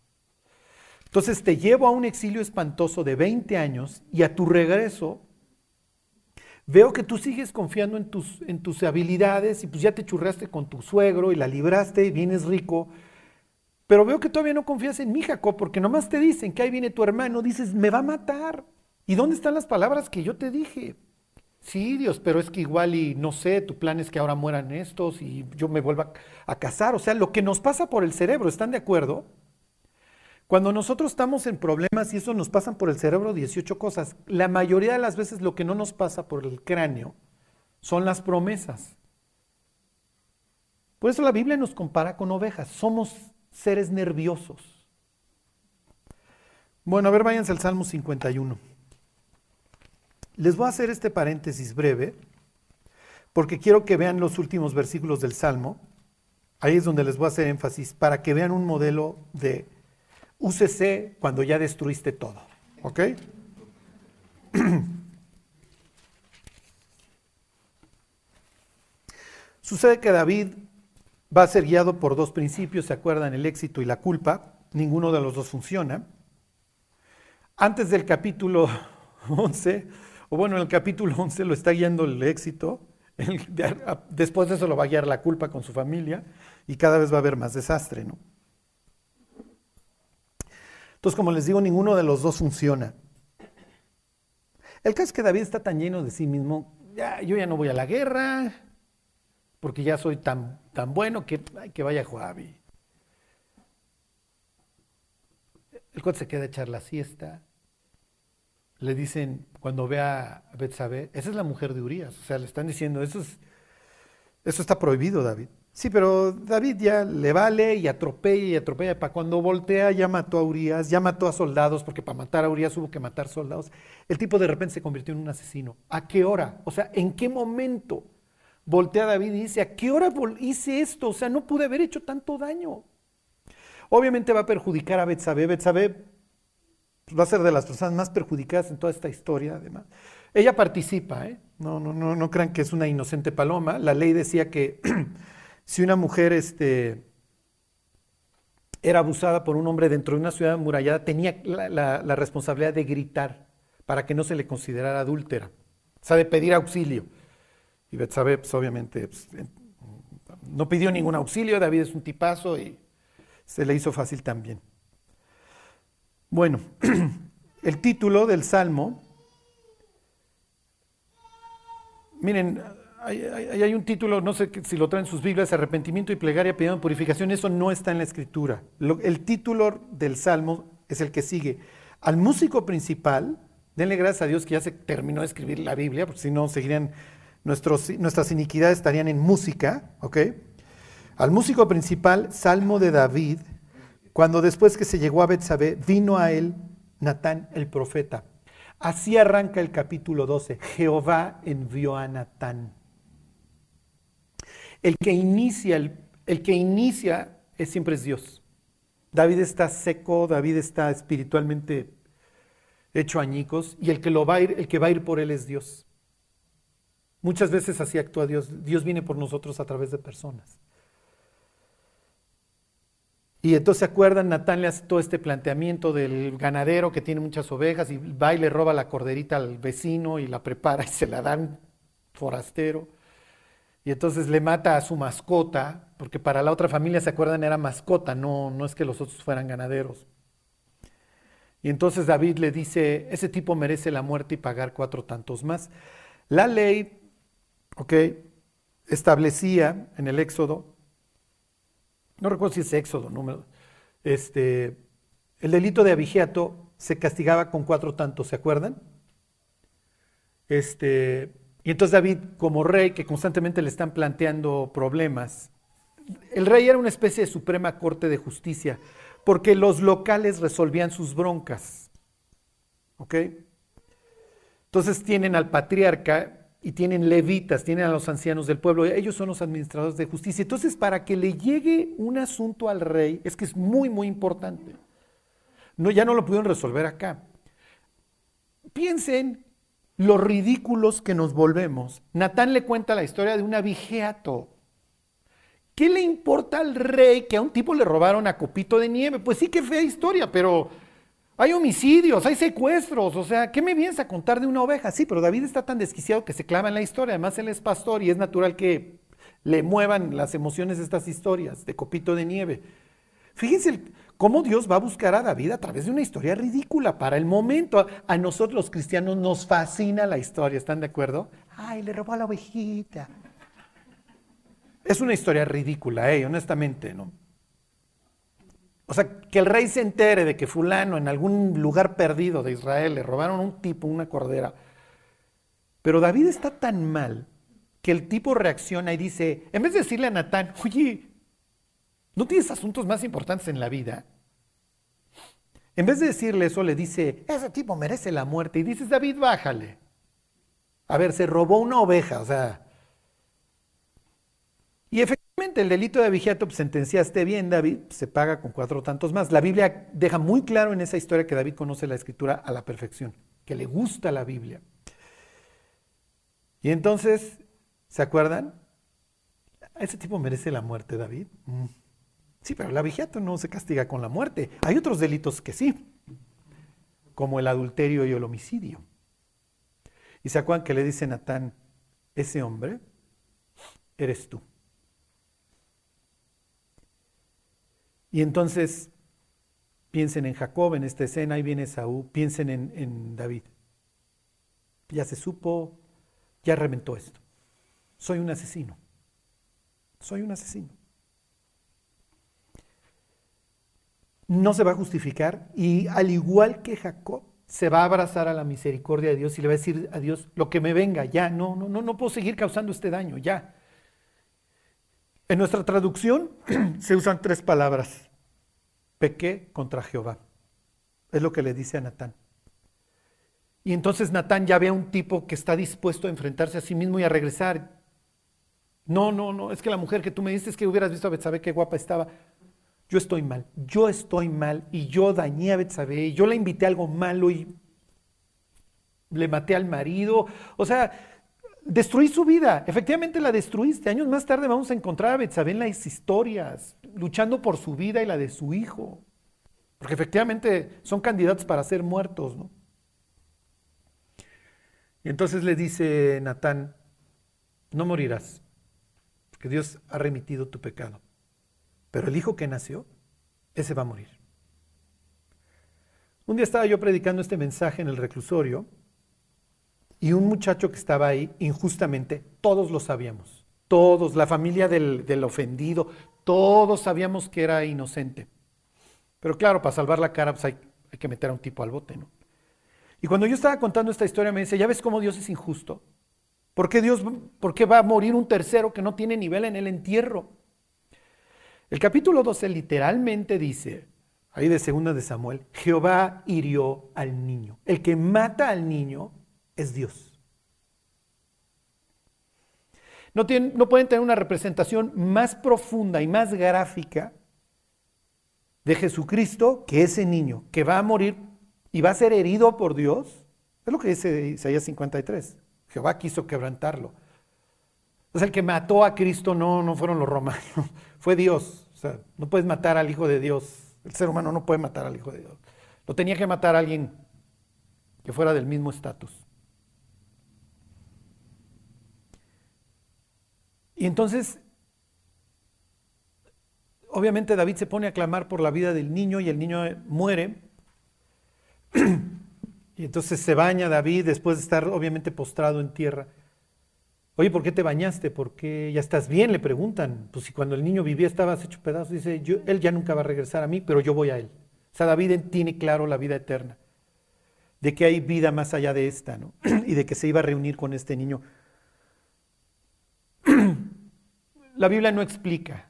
Entonces te llevo a un exilio espantoso de 20 años, y a tu regreso Veo que tú sigues confiando en tus, en tus habilidades y pues ya te churraste con tu suegro y la libraste y vienes rico. Pero veo que todavía no confías en mí, Jacob, porque nomás te dicen que ahí viene tu hermano, dices, me va a matar. ¿Y dónde están las palabras que yo te dije? Sí, Dios, pero es que igual y no sé, tu plan es que ahora mueran estos y yo me vuelva a casar. O sea, lo que nos pasa por el cerebro, ¿están de acuerdo? Cuando nosotros estamos en problemas y eso nos pasa por el cerebro 18 cosas, la mayoría de las veces lo que no nos pasa por el cráneo son las promesas. Por eso la Biblia nos compara con ovejas, somos seres nerviosos. Bueno, a ver, váyanse al Salmo 51. Les voy a hacer este paréntesis breve, porque quiero que vean los últimos versículos del Salmo. Ahí es donde les voy a hacer énfasis, para que vean un modelo de UCC cuando ya destruiste todo. ¿Ok? [CLEARS THROAT] Sucede que David va a ser guiado por dos principios, ¿se acuerdan? El éxito y la culpa. Ninguno de los dos funciona. Antes del capítulo [LAUGHS] 11, o bueno, en el capítulo 11 lo está guiando el éxito, [LAUGHS] después de eso lo va a guiar la culpa con su familia y cada vez va a haber más desastre, ¿no? Entonces, como les digo, ninguno de los dos funciona. El caso es que David está tan lleno de sí mismo, ya, yo ya no voy a la guerra, porque ya soy tan, tan bueno que, que vaya Joabi. El cuate se queda a echar la siesta. Le dicen, cuando ve a Betsabé, esa es la mujer de Urias. O sea, le están diciendo, eso, es, eso está prohibido, David. Sí, pero David ya le vale y atropella y atropella. Para cuando voltea ya mató a Urias, ya mató a soldados, porque para matar a Urias hubo que matar soldados. El tipo de repente se convirtió en un asesino. ¿A qué hora? O sea, ¿en qué momento? Voltea David y dice, ¿a qué hora hice esto? O sea, no pude haber hecho tanto daño. Obviamente va a perjudicar a Betsabé. Betsabé va a ser de las personas más perjudicadas en toda esta historia, además. Ella participa, ¿eh? No, no, no, no crean que es una inocente paloma. La ley decía que [CLEARS THROAT] si una mujer este, era abusada por un hombre dentro de una ciudad amurallada, tenía la, responsabilidad de gritar para que no se le considerara adúltera. O sea, de pedir auxilio. Y Betsabé, pues obviamente, pues, no pidió ningún auxilio, David es un tipazo y se le hizo fácil también. Bueno, [CLEARS THROAT] el título del Salmo, miren, hay, un título, no sé si lo traen sus Biblias, arrepentimiento y plegaria pidiendo purificación, eso no está en la escritura. el título del Salmo es el que sigue. Al músico principal, denle gracias a Dios que ya se terminó de escribir la Biblia, porque si no seguirían nuestras iniquidades estarían en música, ¿ok? Al músico principal, Salmo de David, cuando después que se llegó a Betsabé, vino a él Natán el profeta. Así arranca el capítulo 12. Jehová envió a Natán. El que inicia, el, que inicia es, siempre es Dios. David está seco, David está espiritualmente hecho añicos, y el que, lo va a ir, el que va a ir por él es Dios. Muchas veces así actúa Dios. Dios viene por nosotros a través de personas. Y entonces se acuerdan, Natán le hace todo este planteamiento del ganadero que tiene muchas ovejas y va y le roba la corderita al vecino y la prepara y se la dan forastero y entonces le mata a su mascota, porque para la otra familia, ¿se acuerdan? Era mascota, no, no es que los otros fueran ganaderos. Y entonces David le dice, ese tipo merece la muerte y pagar cuatro tantos más. La ley, ok, establecía en el Éxodo, no recuerdo si es Éxodo, número, este, el delito de abigeato se castigaba con cuatro tantos, ¿se acuerdan? Este, y entonces David, como rey, que constantemente le están planteando problemas, el rey era una especie de suprema corte de justicia, porque los locales resolvían sus broncas. ¿Ok? Entonces tienen al patriarca y tienen levitas, tienen a los ancianos del pueblo, ellos son los administradores de justicia. Entonces, para que le llegue un asunto al rey, es que es muy, muy importante. No, ya no lo pudieron resolver acá. Piensen los ridículos que nos volvemos. Natán le cuenta la historia de un abigeato. ¿Qué le importa al rey que a un tipo le robaron a copito de nieve? Pues sí que fea historia, pero hay homicidios, hay secuestros, o sea, ¿qué me vienes a contar de una oveja? Sí, pero David está tan desquiciado que se clava en la historia, además él es pastor y es natural que le muevan las emociones estas historias de copito de nieve. Fíjense el- cómo Dios va a buscar a David a través de una historia ridícula para el momento. A, nosotros los cristianos nos fascina la historia, ¿están de acuerdo? Ay, le robó a la ovejita. Es una historia ridícula, eh, honestamente, ¿no? O sea, que el rey se entere de que fulano en algún lugar perdido de Israel le robaron un tipo, una cordera. Pero David está tan mal que el tipo reacciona y dice, en vez de decirle a Natán, oye, ¿no tienes asuntos más importantes en la vida? En vez de decirle eso, le dice, ese tipo merece la muerte. Y dices, David, bájale. A ver, se robó una oveja, o sea. Y efectivamente el delito de vigiato pues, sentenciaste bien, David, se paga con cuatro tantos más. La Biblia deja muy claro en esa historia que David conoce la escritura a la perfección, que le gusta la Biblia. Y entonces, ¿se acuerdan? Ese tipo merece la muerte, David. Mm. Sí, pero la vigiato no se castiga con la muerte. Hay otros delitos que sí, como el adulterio y el homicidio. Y se acuerdan que le dice Natán, ese hombre eres tú. Y entonces piensen en Jacob, en esta escena, ahí viene Saúl, piensen en, en David. Ya se supo, ya reventó esto. Soy un asesino. Soy un asesino. No se va a justificar y al igual que Jacob, se va a abrazar a la misericordia de Dios y le va a decir a Dios, lo que me venga, ya, no, no, no, no puedo seguir causando este daño, ya. En nuestra traducción [CLEARS THROAT] se usan tres palabras. Pequé contra Jehová. Es lo que le dice a Natán. Y entonces Natán ya ve a un tipo que está dispuesto a enfrentarse a sí mismo y a regresar. No, no, no, es que la mujer que tú me dices que hubieras visto a Betsabé, qué guapa estaba. Yo estoy mal, yo estoy mal y yo dañé a Betsabé yo la invité a algo malo y le maté al marido. O sea, destruí su vida. Efectivamente la destruiste. Años más tarde vamos a encontrar a Betsabé en las historias, luchando por su vida y la de su hijo. Porque efectivamente son candidatos para ser muertos, ¿no? Y entonces le dice Natán, no morirás, porque Dios ha remitido tu pecado. Pero el hijo que nació, ese va a morir. Un día estaba yo predicando este mensaje en el reclusorio y un muchacho que estaba ahí, injustamente, todos lo sabíamos, todos, la familia del, del ofendido, todos sabíamos que era inocente. Pero claro, para salvar la cara pues hay, que meter a un tipo al bote, ¿no? Y cuando yo estaba contando esta historia me dice, ¿ya ves cómo Dios es injusto? ¿Por qué Dios, por qué va a morir un tercero que no tiene nivel en el entierro? El capítulo 12 literalmente dice, ahí de segunda de Samuel, Jehová hirió al niño. El que mata al niño es Dios. No, tienen, no pueden tener una representación más profunda y más gráfica de Jesucristo que ese niño que va a morir y va a ser herido por Dios. Es lo que dice Isaías 53. Jehová quiso quebrantarlo. Entonces el que mató a Cristo no, no fueron los romanos, [LAUGHS] fue Dios. Sea, no puedes matar al Hijo de Dios. El ser humano no puede matar al Hijo de Dios. Lo tenía que matar a alguien que fuera del mismo estatus. Y entonces, obviamente David se pone a clamar por la vida del niño y el niño muere. [CLEARS THROAT] Y entonces se baña David después de estar obviamente postrado en tierra. Oye, ¿por qué te bañaste? ¿Por qué ya estás bien? Le preguntan. Pues si cuando el niño vivía estabas hecho pedazos, dice, él ya nunca va a regresar a mí, pero yo voy a él. O sea, David tiene claro la vida eterna, de que hay vida más allá de esta, ¿no? [CLEARS THROAT] y de que se iba a reunir con este niño. [CLEARS THROAT] la Biblia no explica.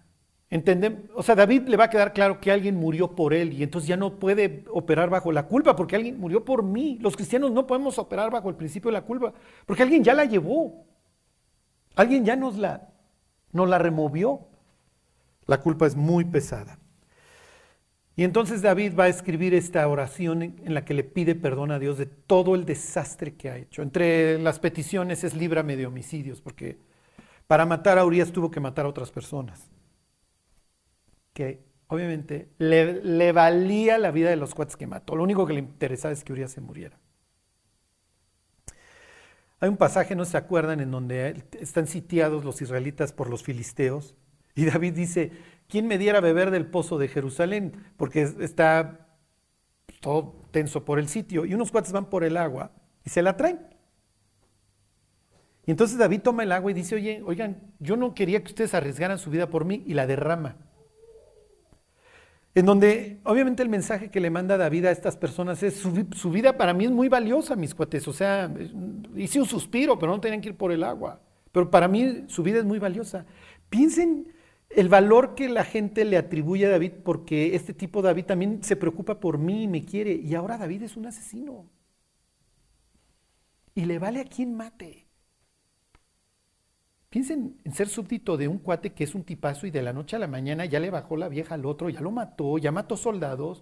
¿Entendem? O sea, David le va a quedar claro que alguien murió por él y entonces ya no puede operar bajo la culpa porque alguien murió por mí. Los cristianos no podemos operar bajo el principio de la culpa porque alguien ya la llevó. Alguien ya nos la, nos la removió. La culpa es muy pesada. Y entonces David va a escribir esta oración en la que le pide perdón a Dios de todo el desastre que ha hecho. Entre las peticiones es líbrame de homicidios, porque para matar a Urias tuvo que matar a otras personas. Que obviamente le, le valía la vida de los cuates que mató. Lo único que le interesaba es que Urias se muriera. Hay un pasaje, no se acuerdan, en donde están sitiados los israelitas por los filisteos. Y David dice ¿quién me diera a beber del pozo de Jerusalén? Porque está todo tenso por el sitio. Y unos cuates van por el agua y se la traen. Y entonces David toma el agua y dice, oye, oigan, yo no quería que ustedes arriesgaran su vida por mí y la derrama. En donde obviamente el mensaje que le manda David a estas personas es, su, vida para mí es muy valiosa, mis cuates. O sea, hice un suspiro, pero no tenían que ir por el agua. Pero para mí su vida es muy valiosa. Piensen el valor que la gente le atribuye a David porque este tipo David también se preocupa por mí y me quiere. Y ahora David es un asesino. Y le vale a quien mate. Piensen en ser súbdito de un cuate que es un tipazo y de la noche a la mañana ya le bajó la vieja al otro, ya lo mató, ya mató soldados.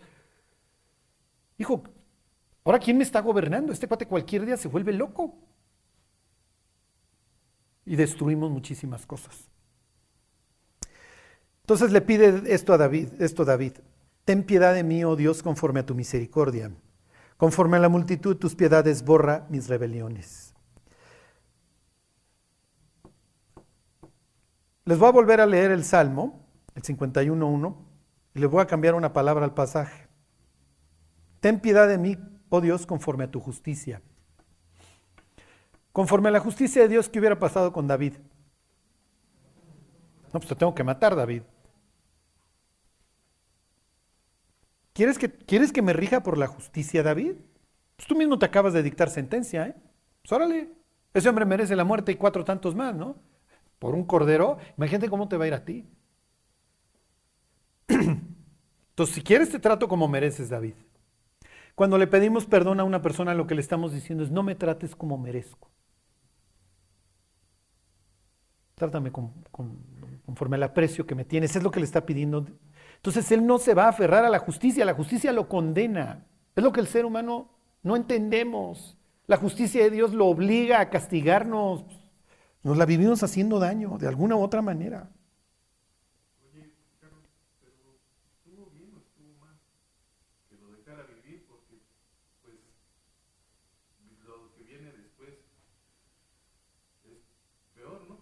Hijo, ¿ahora quién me está gobernando? Este cuate cualquier día se vuelve loco. Y destruimos muchísimas cosas. Entonces le pide esto a David, esto David. Ten piedad de mí, oh Dios, conforme a tu misericordia. Conforme a la multitud tus piedades, borra mis rebeliones. Les voy a volver a leer el Salmo, el 51.1, y les voy a cambiar una palabra al pasaje. Ten piedad de mí, oh Dios, conforme a tu justicia. Conforme a la justicia de Dios, ¿qué hubiera pasado con David? No, pues te tengo que matar, David. ¿Quieres que, ¿Quieres que me rija por la justicia, David? Pues tú mismo te acabas de dictar sentencia, ¿eh? Pues órale, ese hombre merece la muerte y cuatro tantos más, ¿no? Por un cordero, imagínate cómo te va a ir a ti. [CLEARS THROAT] Entonces, si quieres, te trato como mereces, David. Cuando le pedimos perdón a una persona, lo que le estamos diciendo es, no me trates como merezco. Trátame conforme al aprecio que me tienes. Es lo que le está pidiendo. Entonces, él no se va a aferrar a la justicia. La justicia lo condena. Es lo que el ser humano no entendemos. La justicia de Dios lo obliga a castigarnos. Nos la vivimos haciendo daño de alguna u otra manera. Oye, Carlos, pero estuvo bien o estuvo mal que lo dejara vivir porque, pues, lo que viene después es peor, ¿no?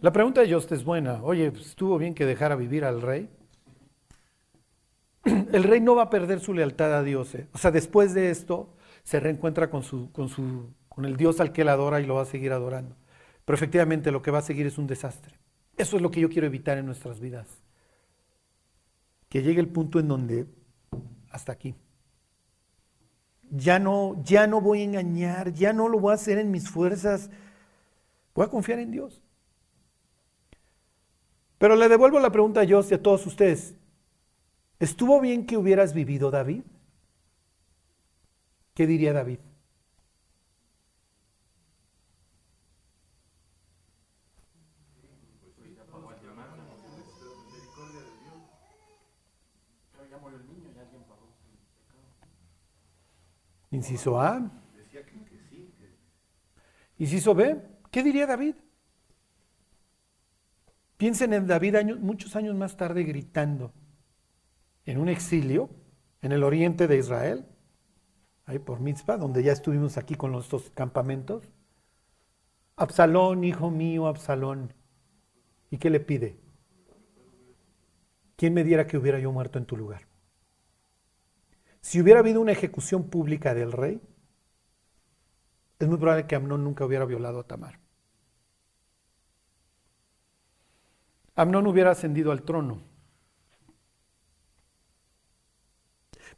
La pregunta de Just es buena. Oye, pues, ¿estuvo bien que dejara vivir al rey? [CLEARS THROAT] El rey no va a perder su lealtad a Dios. ¿eh? O sea, después de esto se reencuentra con su, con su con el Dios al que él adora y lo va a seguir adorando. Pero efectivamente lo que va a seguir es un desastre. Eso es lo que yo quiero evitar en nuestras vidas. Que llegue el punto en donde hasta aquí. Ya no, ya no voy a engañar, ya no lo voy a hacer en mis fuerzas. Voy a confiar en Dios. Pero le devuelvo la pregunta a Dios y a todos ustedes. ¿Estuvo bien que hubieras vivido David? ¿Qué diría David? Inciso A. Inciso B. ¿Qué diría David? Piensen en David muchos años más tarde gritando en un exilio en el oriente de Israel, ahí por Mitzvah, donde ya estuvimos aquí con nuestros campamentos. Absalón, hijo mío, Absalón. ¿Y qué le pide? ¿Quién me diera que hubiera yo muerto en tu lugar? Si hubiera habido una ejecución pública del rey, es muy probable que Amnón nunca hubiera violado a Tamar. Amnón hubiera ascendido al trono.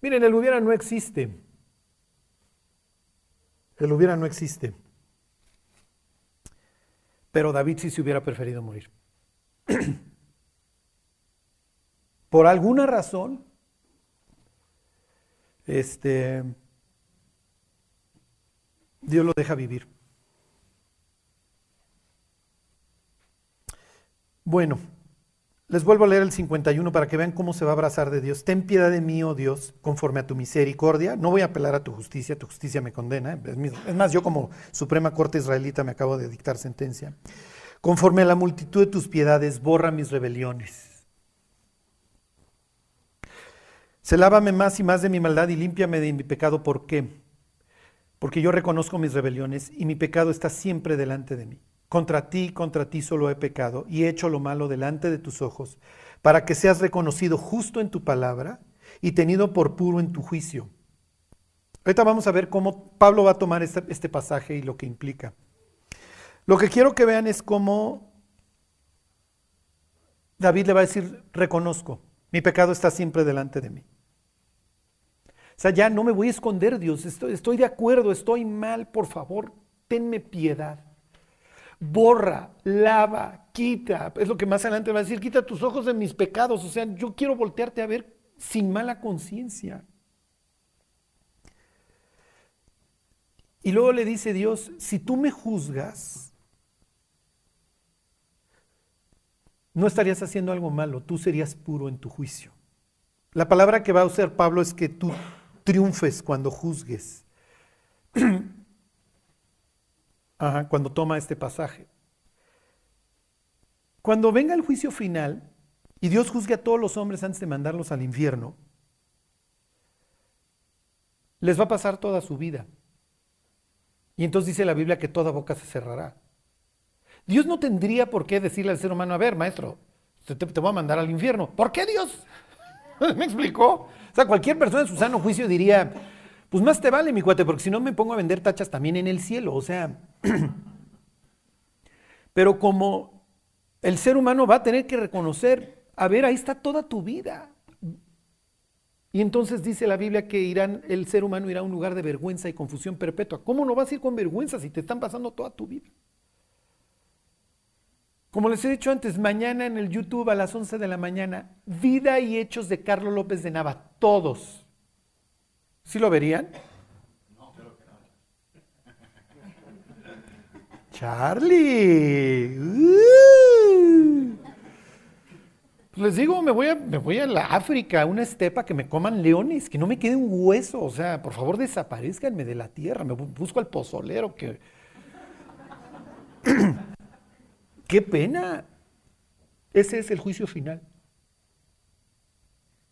Miren, el hubiera no existe. El hubiera no existe. Pero David sí se hubiera preferido morir. [CLEARS THROAT] Por alguna razón, este, Dios lo deja vivir. Bueno, les vuelvo a leer el 51 para que vean cómo se va a abrazar de Dios. Ten piedad de mí, oh Dios, conforme a tu misericordia. No voy a apelar a tu justicia, tu justicia me condena. Es más, yo como Suprema Corte Israelita me acabo de dictar sentencia. Conforme a la multitud de tus piedades, borra mis rebeliones. Se lávame más y más de mi maldad y límpiame de mi pecado. ¿Por qué? Porque yo reconozco mis rebeliones y mi pecado está siempre delante de mí. Contra ti, contra ti solo he pecado y he hecho lo malo delante de tus ojos, para que seas reconocido justo en tu palabra y tenido por puro en tu juicio. Ahorita vamos a ver cómo Pablo va a tomar este, este pasaje y lo que implica. Lo que quiero que vean es cómo David le va a decir, reconozco, mi pecado está siempre delante de mí. Sea, ya no me voy a esconder, Dios, estoy, estoy de acuerdo, estoy mal, por favor, tenme piedad. Borra, lava, quita. Es lo que más adelante va a decir, quita tus ojos de mis pecados. O sea, yo quiero voltearte a ver sin mala conciencia. Y luego le dice Dios, si tú me juzgas, no estarías haciendo algo malo, tú serías puro en tu juicio. La palabra que va a usar Pablo es que tú triunfes cuando juzgues. [CLEARS THROAT] cuando toma este pasaje. Cuando venga el juicio final y Dios juzgue a todos los hombres antes de mandarlos al infierno, les va a pasar toda su vida. Y entonces dice la Biblia que toda boca se cerrará. Dios no tendría por qué decirle al ser humano, a ver, maestro, te, te voy a mandar al infierno. ¿Por qué Dios? [LAUGHS] ¿Me explicó? O sea, cualquier persona en su sano juicio diría, pues más te vale, mi cuate, porque si no me pongo a vender tachas también en el cielo. O sea, [CLEARS THROAT] pero como el ser humano va a tener que reconocer, a ver, ahí está toda tu vida. Y entonces dice la Biblia que irán, el ser humano irá a un lugar de vergüenza y confusión perpetua. ¿Cómo no vas a ir con vergüenza si te están pasando toda tu vida? Como les he dicho antes, mañana en el YouTube a las 11 de la mañana, vida y hechos de Carlos López de Nava, todos. ¿Sí lo verían? No, creo que no. [LAUGHS] Charlie. Uh. Les digo, me voy, a, me voy a la África, una estepa, que me coman leones, que no me quede un hueso. O sea, por favor, desaparezcanme de la tierra. Me busco al pozolero que. [CLEARS THROAT] [LAUGHS] ¡Qué pena! Ese es el juicio final.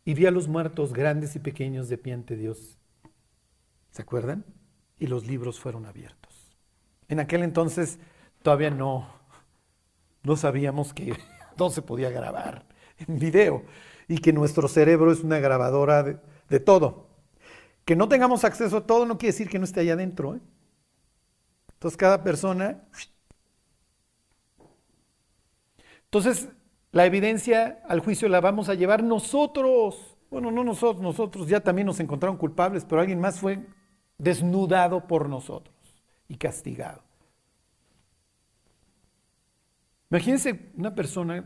Y vi a los muertos grandes y pequeños de pie ante Dios. ¿Se acuerdan? Y los libros fueron abiertos. En aquel entonces todavía no, no sabíamos que [LAUGHS] no se podía grabar en video y que nuestro cerebro es una grabadora de, todo. Que no tengamos acceso a todo no quiere decir que no esté allá adentro. ¿eh? Entonces cada persona... Entonces la evidencia al juicio la vamos a llevar nosotros. Bueno, no nosotros, nosotros ya también nos encontraron culpables, pero alguien más fue desnudado por nosotros y castigado. Imagínense una persona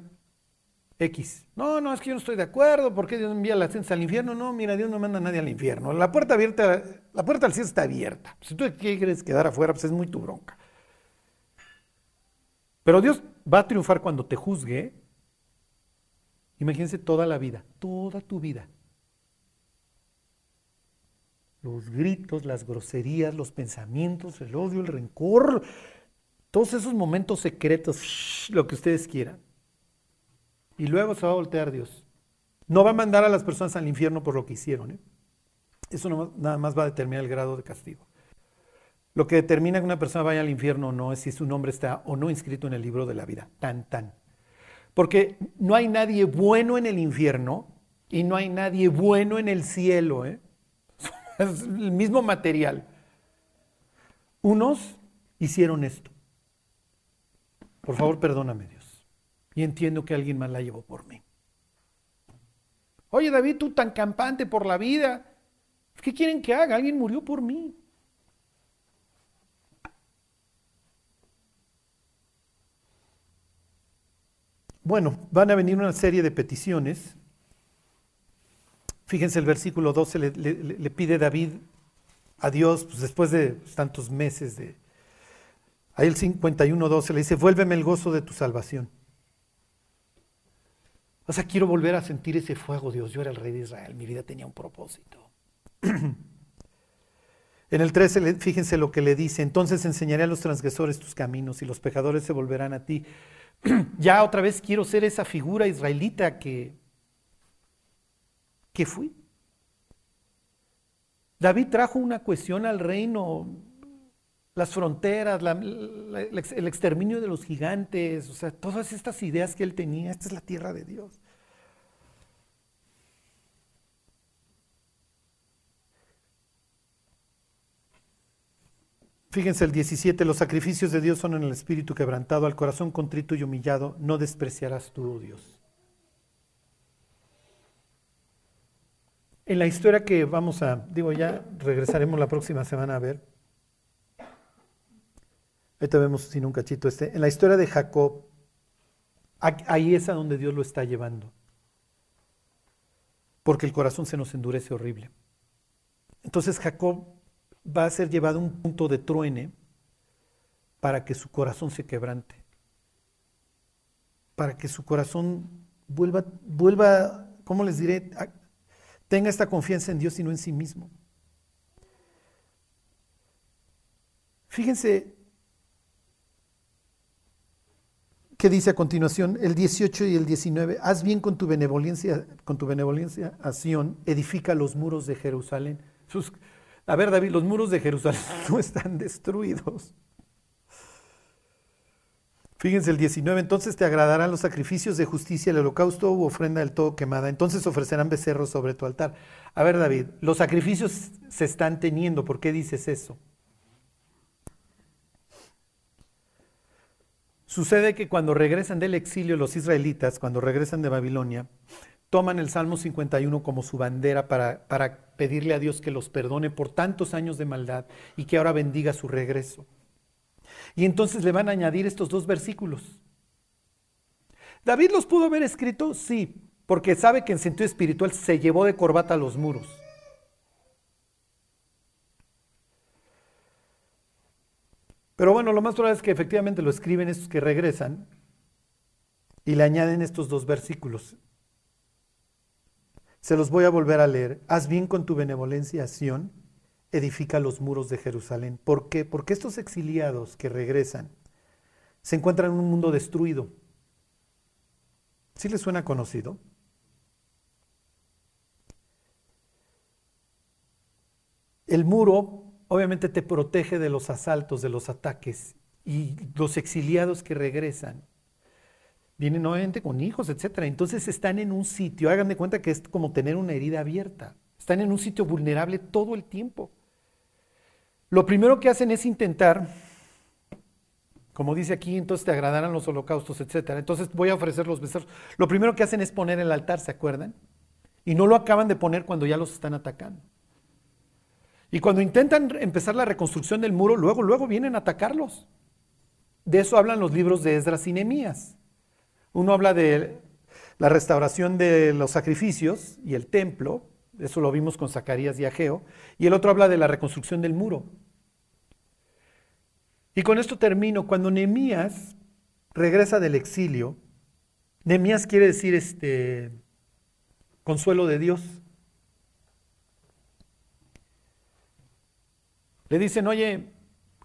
X. No, no, es que yo no estoy de acuerdo. ¿Por qué Dios envía la ciencia al infierno? No, mira, Dios no manda a nadie al infierno. La puerta abierta, la puerta al cielo está abierta. Si tú quieres quedar afuera, pues es muy tu bronca. Pero Dios va a triunfar cuando te juzgue. Imagínense toda la vida, toda tu vida los gritos, las groserías, los pensamientos, el odio, el rencor, todos esos momentos secretos, lo que ustedes quieran. Y luego se va a voltear Dios. No va a mandar a las personas al infierno por lo que hicieron. ¿eh? Eso nada más va a determinar el grado de castigo. Lo que determina que una persona vaya al infierno o no es si su nombre está o no inscrito en el libro de la vida. Tan, tan. Porque no hay nadie bueno en el infierno y no hay nadie bueno en el cielo. ¿eh? [LAUGHS] es el mismo material. Unos hicieron esto. Por favor, perdóname, Dios. Y entiendo que alguien más la llevó por mí. Oye, David, tú tan campante por la vida. ¿Qué quieren que haga? Alguien murió por mí. Bueno, van a venir una serie de peticiones Fíjense el versículo 12, le, pide David a Dios, pues después de tantos meses de... Ahí el 51, 12 le dice, vuélveme el gozo de tu salvación. O sea, quiero volver a sentir ese fuego, Dios. Yo era el rey de Israel, mi vida tenía un propósito. [CLEARS THROAT] En el 13, fíjense lo que le dice, entonces enseñaré a los transgresores tus caminos y los pecadores se volverán a ti. [CLEARS THROAT] ya otra vez quiero ser esa figura israelita que, ¿Qué fui? David trajo una cuestión al reino. las fronteras, el exterminio de los gigantes, o sea, todas estas ideas que él tenía, esta es la tierra de Dios. Fíjense el 17, los sacrificios de Dios son en el espíritu quebrantado, al corazón contrito y humillado, no despreciarás tú, oh Dios. En la historia que vamos a, digo ya, regresaremos la próxima semana a ver. Ahorita vemos sin un cachito este. En la historia de Jacob, ahí es a donde Dios lo está llevando. Porque el corazón se nos endurece horrible. Entonces Jacob va a ser llevado a un punto de truene para que su corazón se quebrante. Para que su corazón vuelva, vuelva, ¿cómo les diré? Tenga esta confianza en Dios y no en sí mismo. Fíjense que dice a continuación el 18 y el 19, haz bien con tu benevolencia, con tu benevolencia a edifica los muros de Jerusalén. A ver, David, los muros de Jerusalén [LAUGHS] no están destruidos. Fíjense el 19, entonces te agradarán los sacrificios de justicia, el holocausto u ofrenda del todo quemada. Entonces ofrecerán becerros sobre tu altar. A ver, David, los sacrificios se están teniendo. ¿Por qué dices eso? Sucede que cuando regresan del exilio los israelitas, cuando regresan de Babilonia, toman el Salmo 51 como su bandera para, pedirle a Dios que los perdone por tantos años de maldad y que ahora bendiga su regreso. Y entonces le van a añadir estos dos versículos. ¿David los pudo haber escrito? Sí, porque sabe que en sentido espiritual se llevó de corbata a los muros. Pero bueno, lo más probable es que efectivamente lo escriben estos que regresan y le añaden estos dos versículos. Se los voy a volver a leer. Haz bien con tu benevolencia, Sión, edifica los muros de Jerusalén. ¿Por qué? Porque estos exiliados que regresan se encuentran en un mundo destruido. ¿Sí les suena conocido? El muro obviamente te protege de los asaltos, de los ataques. Y los exiliados que regresan vienen obviamente con hijos, etcétera. Entonces están en un sitio, hagan de cuenta que es como tener una herida abierta. Están en un sitio vulnerable todo el tiempo. Lo primero que hacen es intentar, como dice aquí, entonces te agradarán los holocaustos, etcétera. Entonces voy a ofrecer los becerros. Lo primero que hacen es poner el altar, ¿se acuerdan? Y no lo acaban de poner cuando ya los están atacando. Y cuando intentan empezar la reconstrucción del muro, luego, luego vienen a atacarlos. De eso hablan los libros de Esdras y Nehemías. Uno habla de la restauración de los sacrificios y el templo, eso lo vimos con Zacarías y Ageo, y el otro habla de la reconstrucción del muro. Y con esto termino, cuando Nehemías regresa del exilio, Nehemías quiere decir este consuelo de Dios. Le dicen, oye,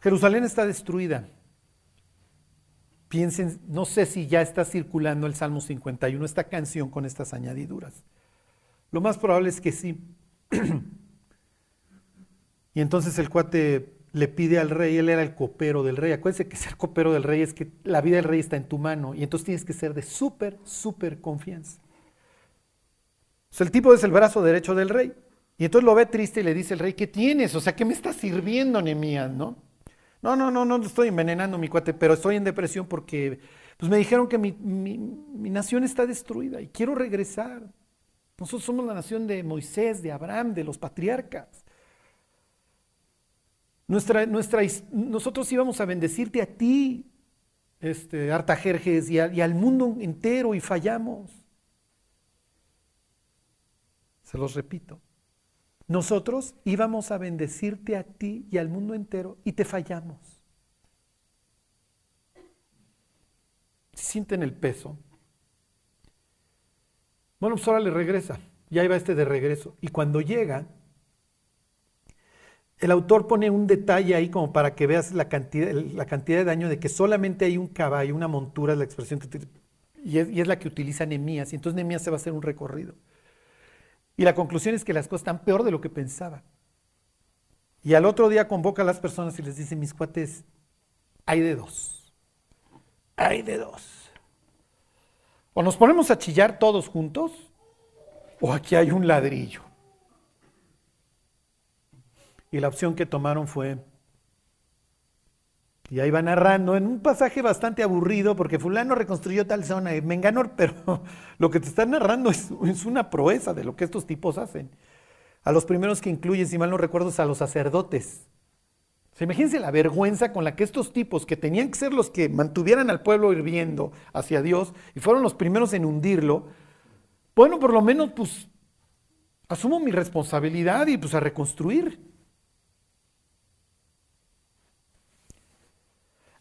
Jerusalén está destruida. Piensen, no sé si ya está circulando el Salmo 51, esta canción con estas añadiduras. Lo más probable es que sí. [CLEARS THROAT] y entonces el cuate le pide al rey, él era el copero del rey. Acuérdense que ser copero del rey es que la vida del rey está en tu mano y entonces tienes que ser de súper, súper confianza. Sea, el tipo es el brazo derecho del rey. Y entonces lo ve triste y le dice el rey, ¿qué tienes? O sea, ¿qué me está sirviendo, Nemías, no? No, no, no, no estoy envenenando mi cuate, pero estoy en depresión porque pues me dijeron que mi, mi, mi nación está destruida y quiero regresar. Nosotros somos la nación de Moisés, de Abraham, de los patriarcas. Nuestra, nuestra, nosotros íbamos a bendecirte a ti, este, Artajerjes, y, y al mundo entero y fallamos. Se los repito. Nosotros íbamos a bendecirte a ti y al mundo entero y te fallamos. Sienten el peso. Bueno, pues ahora le regresa. Ya iba este de regreso. Y cuando llega, el autor pone un detalle ahí como para que veas la cantidad, la cantidad de daño de que solamente hay un caballo, una montura, es la expresión que y es, y es la que utiliza Nemías. Y entonces Nemías se va a hacer un recorrido. Y la conclusión es que las cosas están peor de lo que pensaba. Y al otro día convoca a las personas y les dice, mis cuates, hay de dos. Hay de dos. O nos ponemos a chillar todos juntos, o aquí hay un ladrillo. Y la opción que tomaron fue, y ahí va narrando, en un pasaje bastante aburrido, porque fulano reconstruyó tal zona, y Menganor, [LAUGHS] pero lo que te está narrando es, una proeza de lo que estos tipos hacen. A los primeros que incluye, si mal no recuerdo, es a los sacerdotes. imagínense la vergüenza con la que estos tipos, que tenían que ser los que mantuvieran al pueblo hirviendo hacia Dios, y fueron los primeros en hundirlo, bueno, por lo menos, pues, asumo mi responsabilidad y pues a reconstruir.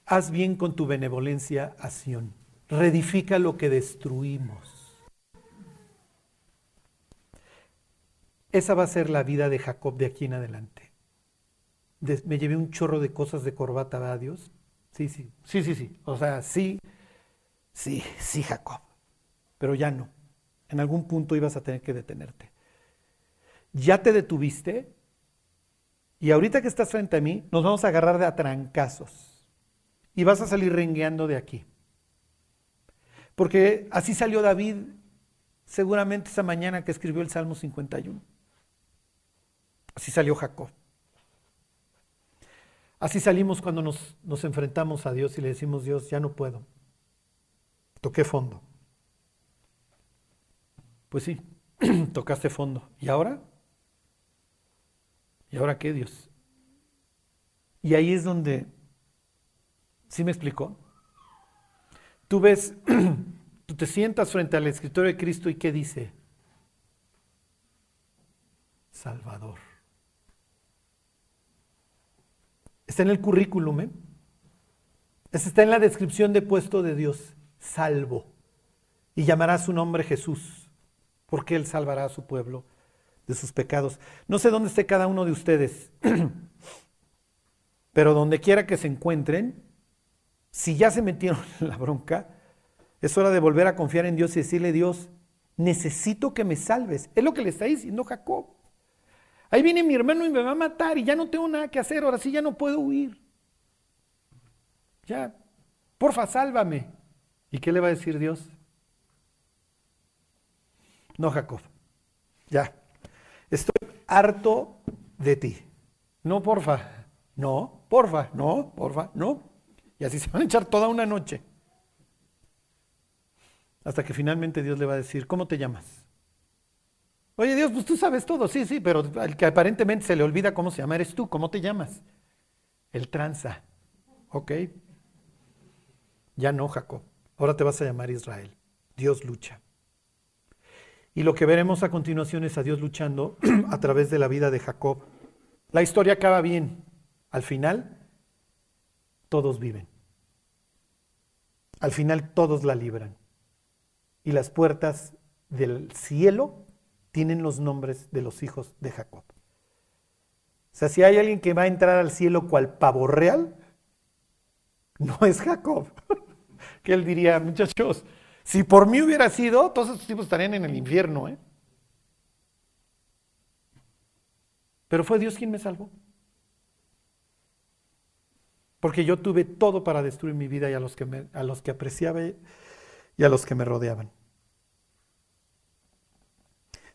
Haz bien con tu benevolencia a Sión. Reedifica lo que destruimos. Esa va a ser la vida de Jacob de aquí en adelante. me llevé un chorro de cosas de corbata a Dios. Sí, sí, sí, sí, sí. O sea, sí, sí, sí, Jacob. Pero ya no. En algún punto ibas a tener que detenerte. Ya te detuviste y ahorita que estás frente a mí, nos vamos a agarrar de atrancazos y vas a salir rengueando de aquí. Porque así salió David seguramente esa mañana que escribió el Salmo 51. Así salió Jacob. Así salimos cuando nos, nos, enfrentamos a Dios y le decimos, Dios, ya no puedo. Toqué fondo. Pues sí, [CLEARS THROAT] tocaste fondo. ¿Y ahora? ¿Y ahora qué, Dios? Y ahí es donde, ¿sí me explicó? Tú ves, [CLEARS THROAT] tú te sientas frente al escritorio de Cristo y ¿qué dice? Salvador. Está en el currículum, ¿eh? Está en la descripción de puesto de Dios, salvo. Y llamará su nombre Jesús, porque Él salvará a su pueblo de sus pecados. No sé dónde esté cada uno de ustedes, [CLEARS THROAT] pero donde quiera que se encuentren, si ya se metieron [LAUGHS] en la bronca, es hora de volver a confiar en Dios y decirle, Dios, necesito que me salves. Es lo que le está diciendo Jacob. Ahí viene mi hermano y me va a matar y ya no tengo nada que hacer, ahora sí ya no puedo huir. Ya, porfa, sálvame. ¿Y qué le va a decir Dios? No, Jacob, ya, estoy harto de ti. No, porfa, no, porfa, no, porfa, no. Y así se van a echar toda una noche. Hasta que finalmente Dios le va a decir, ¿cómo te llamas? Oye Dios, pues tú sabes todo, sí, sí, pero al que aparentemente se le olvida cómo se llama eres tú, ¿cómo te llamas? El tranza. ¿Ok? Ya no, Jacob. Ahora te vas a llamar Israel. Dios lucha. Y lo que veremos a continuación es a Dios luchando [CLEARS THROAT] a través de la vida de Jacob. La historia acaba bien. Al final, todos viven. Al final, todos la libran. Y las puertas del cielo tienen los nombres de los hijos de Jacob. O sea, si hay alguien que va a entrar al cielo cual pavo real, no es Jacob. [LAUGHS] que él diría, muchachos, si por mí hubiera sido, todos estos tipos estarían en el infierno. ¿eh? Pero fue Dios quien me salvó. Porque yo tuve todo para destruir mi vida y a los que, a los que apreciaba y a los que me rodeaban.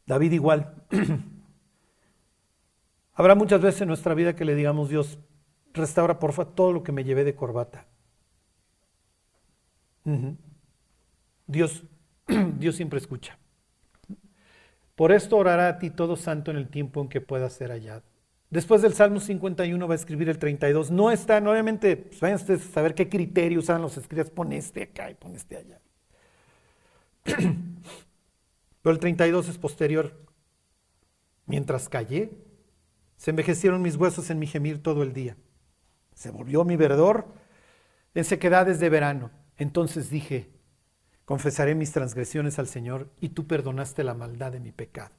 David igual. [CLEARS THROAT] Habrá muchas veces en nuestra vida que le digamos, Dios, restaura porfa todo lo que me llevé de corbata. Dios, [CLEARS THROAT] Dios siempre escucha. Por esto orará a ti todo santo en el tiempo en que pueda ser hallado. Después del Salmo 51 va a escribir el 32. No está, obviamente, pues vayan ustedes a saber qué criterio usan los escribas. Pon este acá y pon este allá. [CLEARS THROAT] Pero el 32 es posterior. Mientras callé, se envejecieron mis huesos en mi gemir todo el día. Se volvió mi verdor en sequedades de verano. Entonces dije, confesaré mis transgresiones al Señor y tú perdonaste la maldad de mi pecado.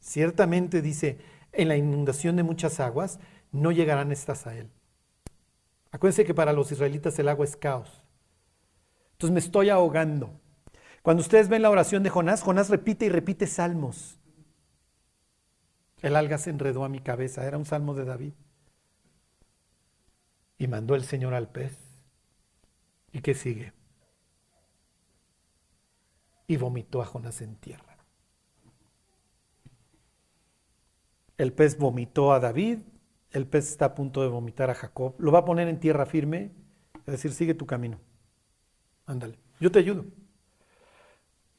Ciertamente dice, en la inundación de muchas aguas no llegarán estas a él. Acuérdense que para los israelitas el agua es caos. Entonces me estoy ahogando. Cuando ustedes ven la oración de Jonás, Jonás repite y repite salmos. El alga se enredó a mi cabeza, era un salmo de David. Y mandó el Señor al pez. ¿Y qué sigue? Y vomitó a Jonás en tierra. El pez vomitó a David, el pez está a punto de vomitar a Jacob. Lo va a poner en tierra firme, es decir, sigue tu camino. Ándale, yo te ayudo.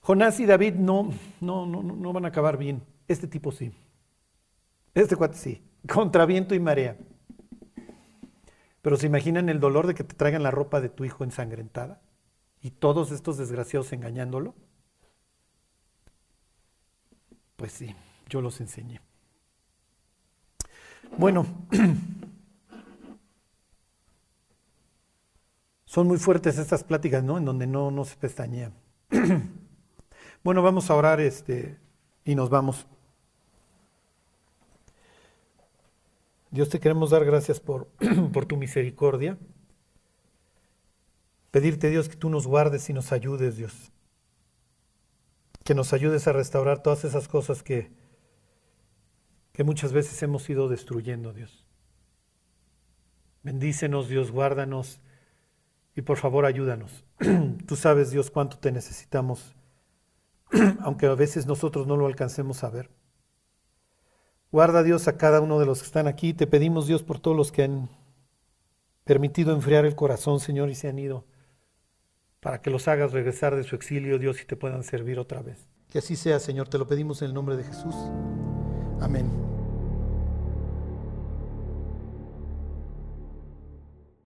Jonás y David no, no, no, no van a acabar bien. Este tipo sí. Este cuate sí. [LAUGHS] Contra viento y marea. Pero se imaginan el dolor de que te traigan la ropa de tu hijo ensangrentada y todos estos desgraciados engañándolo. Pues sí, yo los enseñé. Bueno, [CLEARS THROAT] son muy fuertes estas pláticas, ¿no? En donde no, no se pestañea. [CLEARS THROAT] bueno, vamos a orar este, y nos vamos. Dios te queremos dar gracias por, [CLEARS THROAT] por tu misericordia. Pedirte Dios que tú nos guardes y nos ayudes, Dios. Que nos ayudes a restaurar todas esas cosas que, que muchas veces hemos ido destruyendo, Dios. Bendícenos, Dios, guárdanos y por favor ayúdanos. [CLEARS THROAT] Tú sabes, Dios, cuánto te necesitamos, [CLEARS THROAT] aunque a veces nosotros no lo alcancemos a ver. Guarda, Dios, a cada uno de los que están aquí. Te pedimos, Dios, por todos los que han permitido enfriar el corazón, Señor, y se han ido, para que los hagas regresar de su exilio, Dios, y te puedan servir otra vez. Que así sea, Señor, te lo pedimos en el nombre de Jesús. Amén.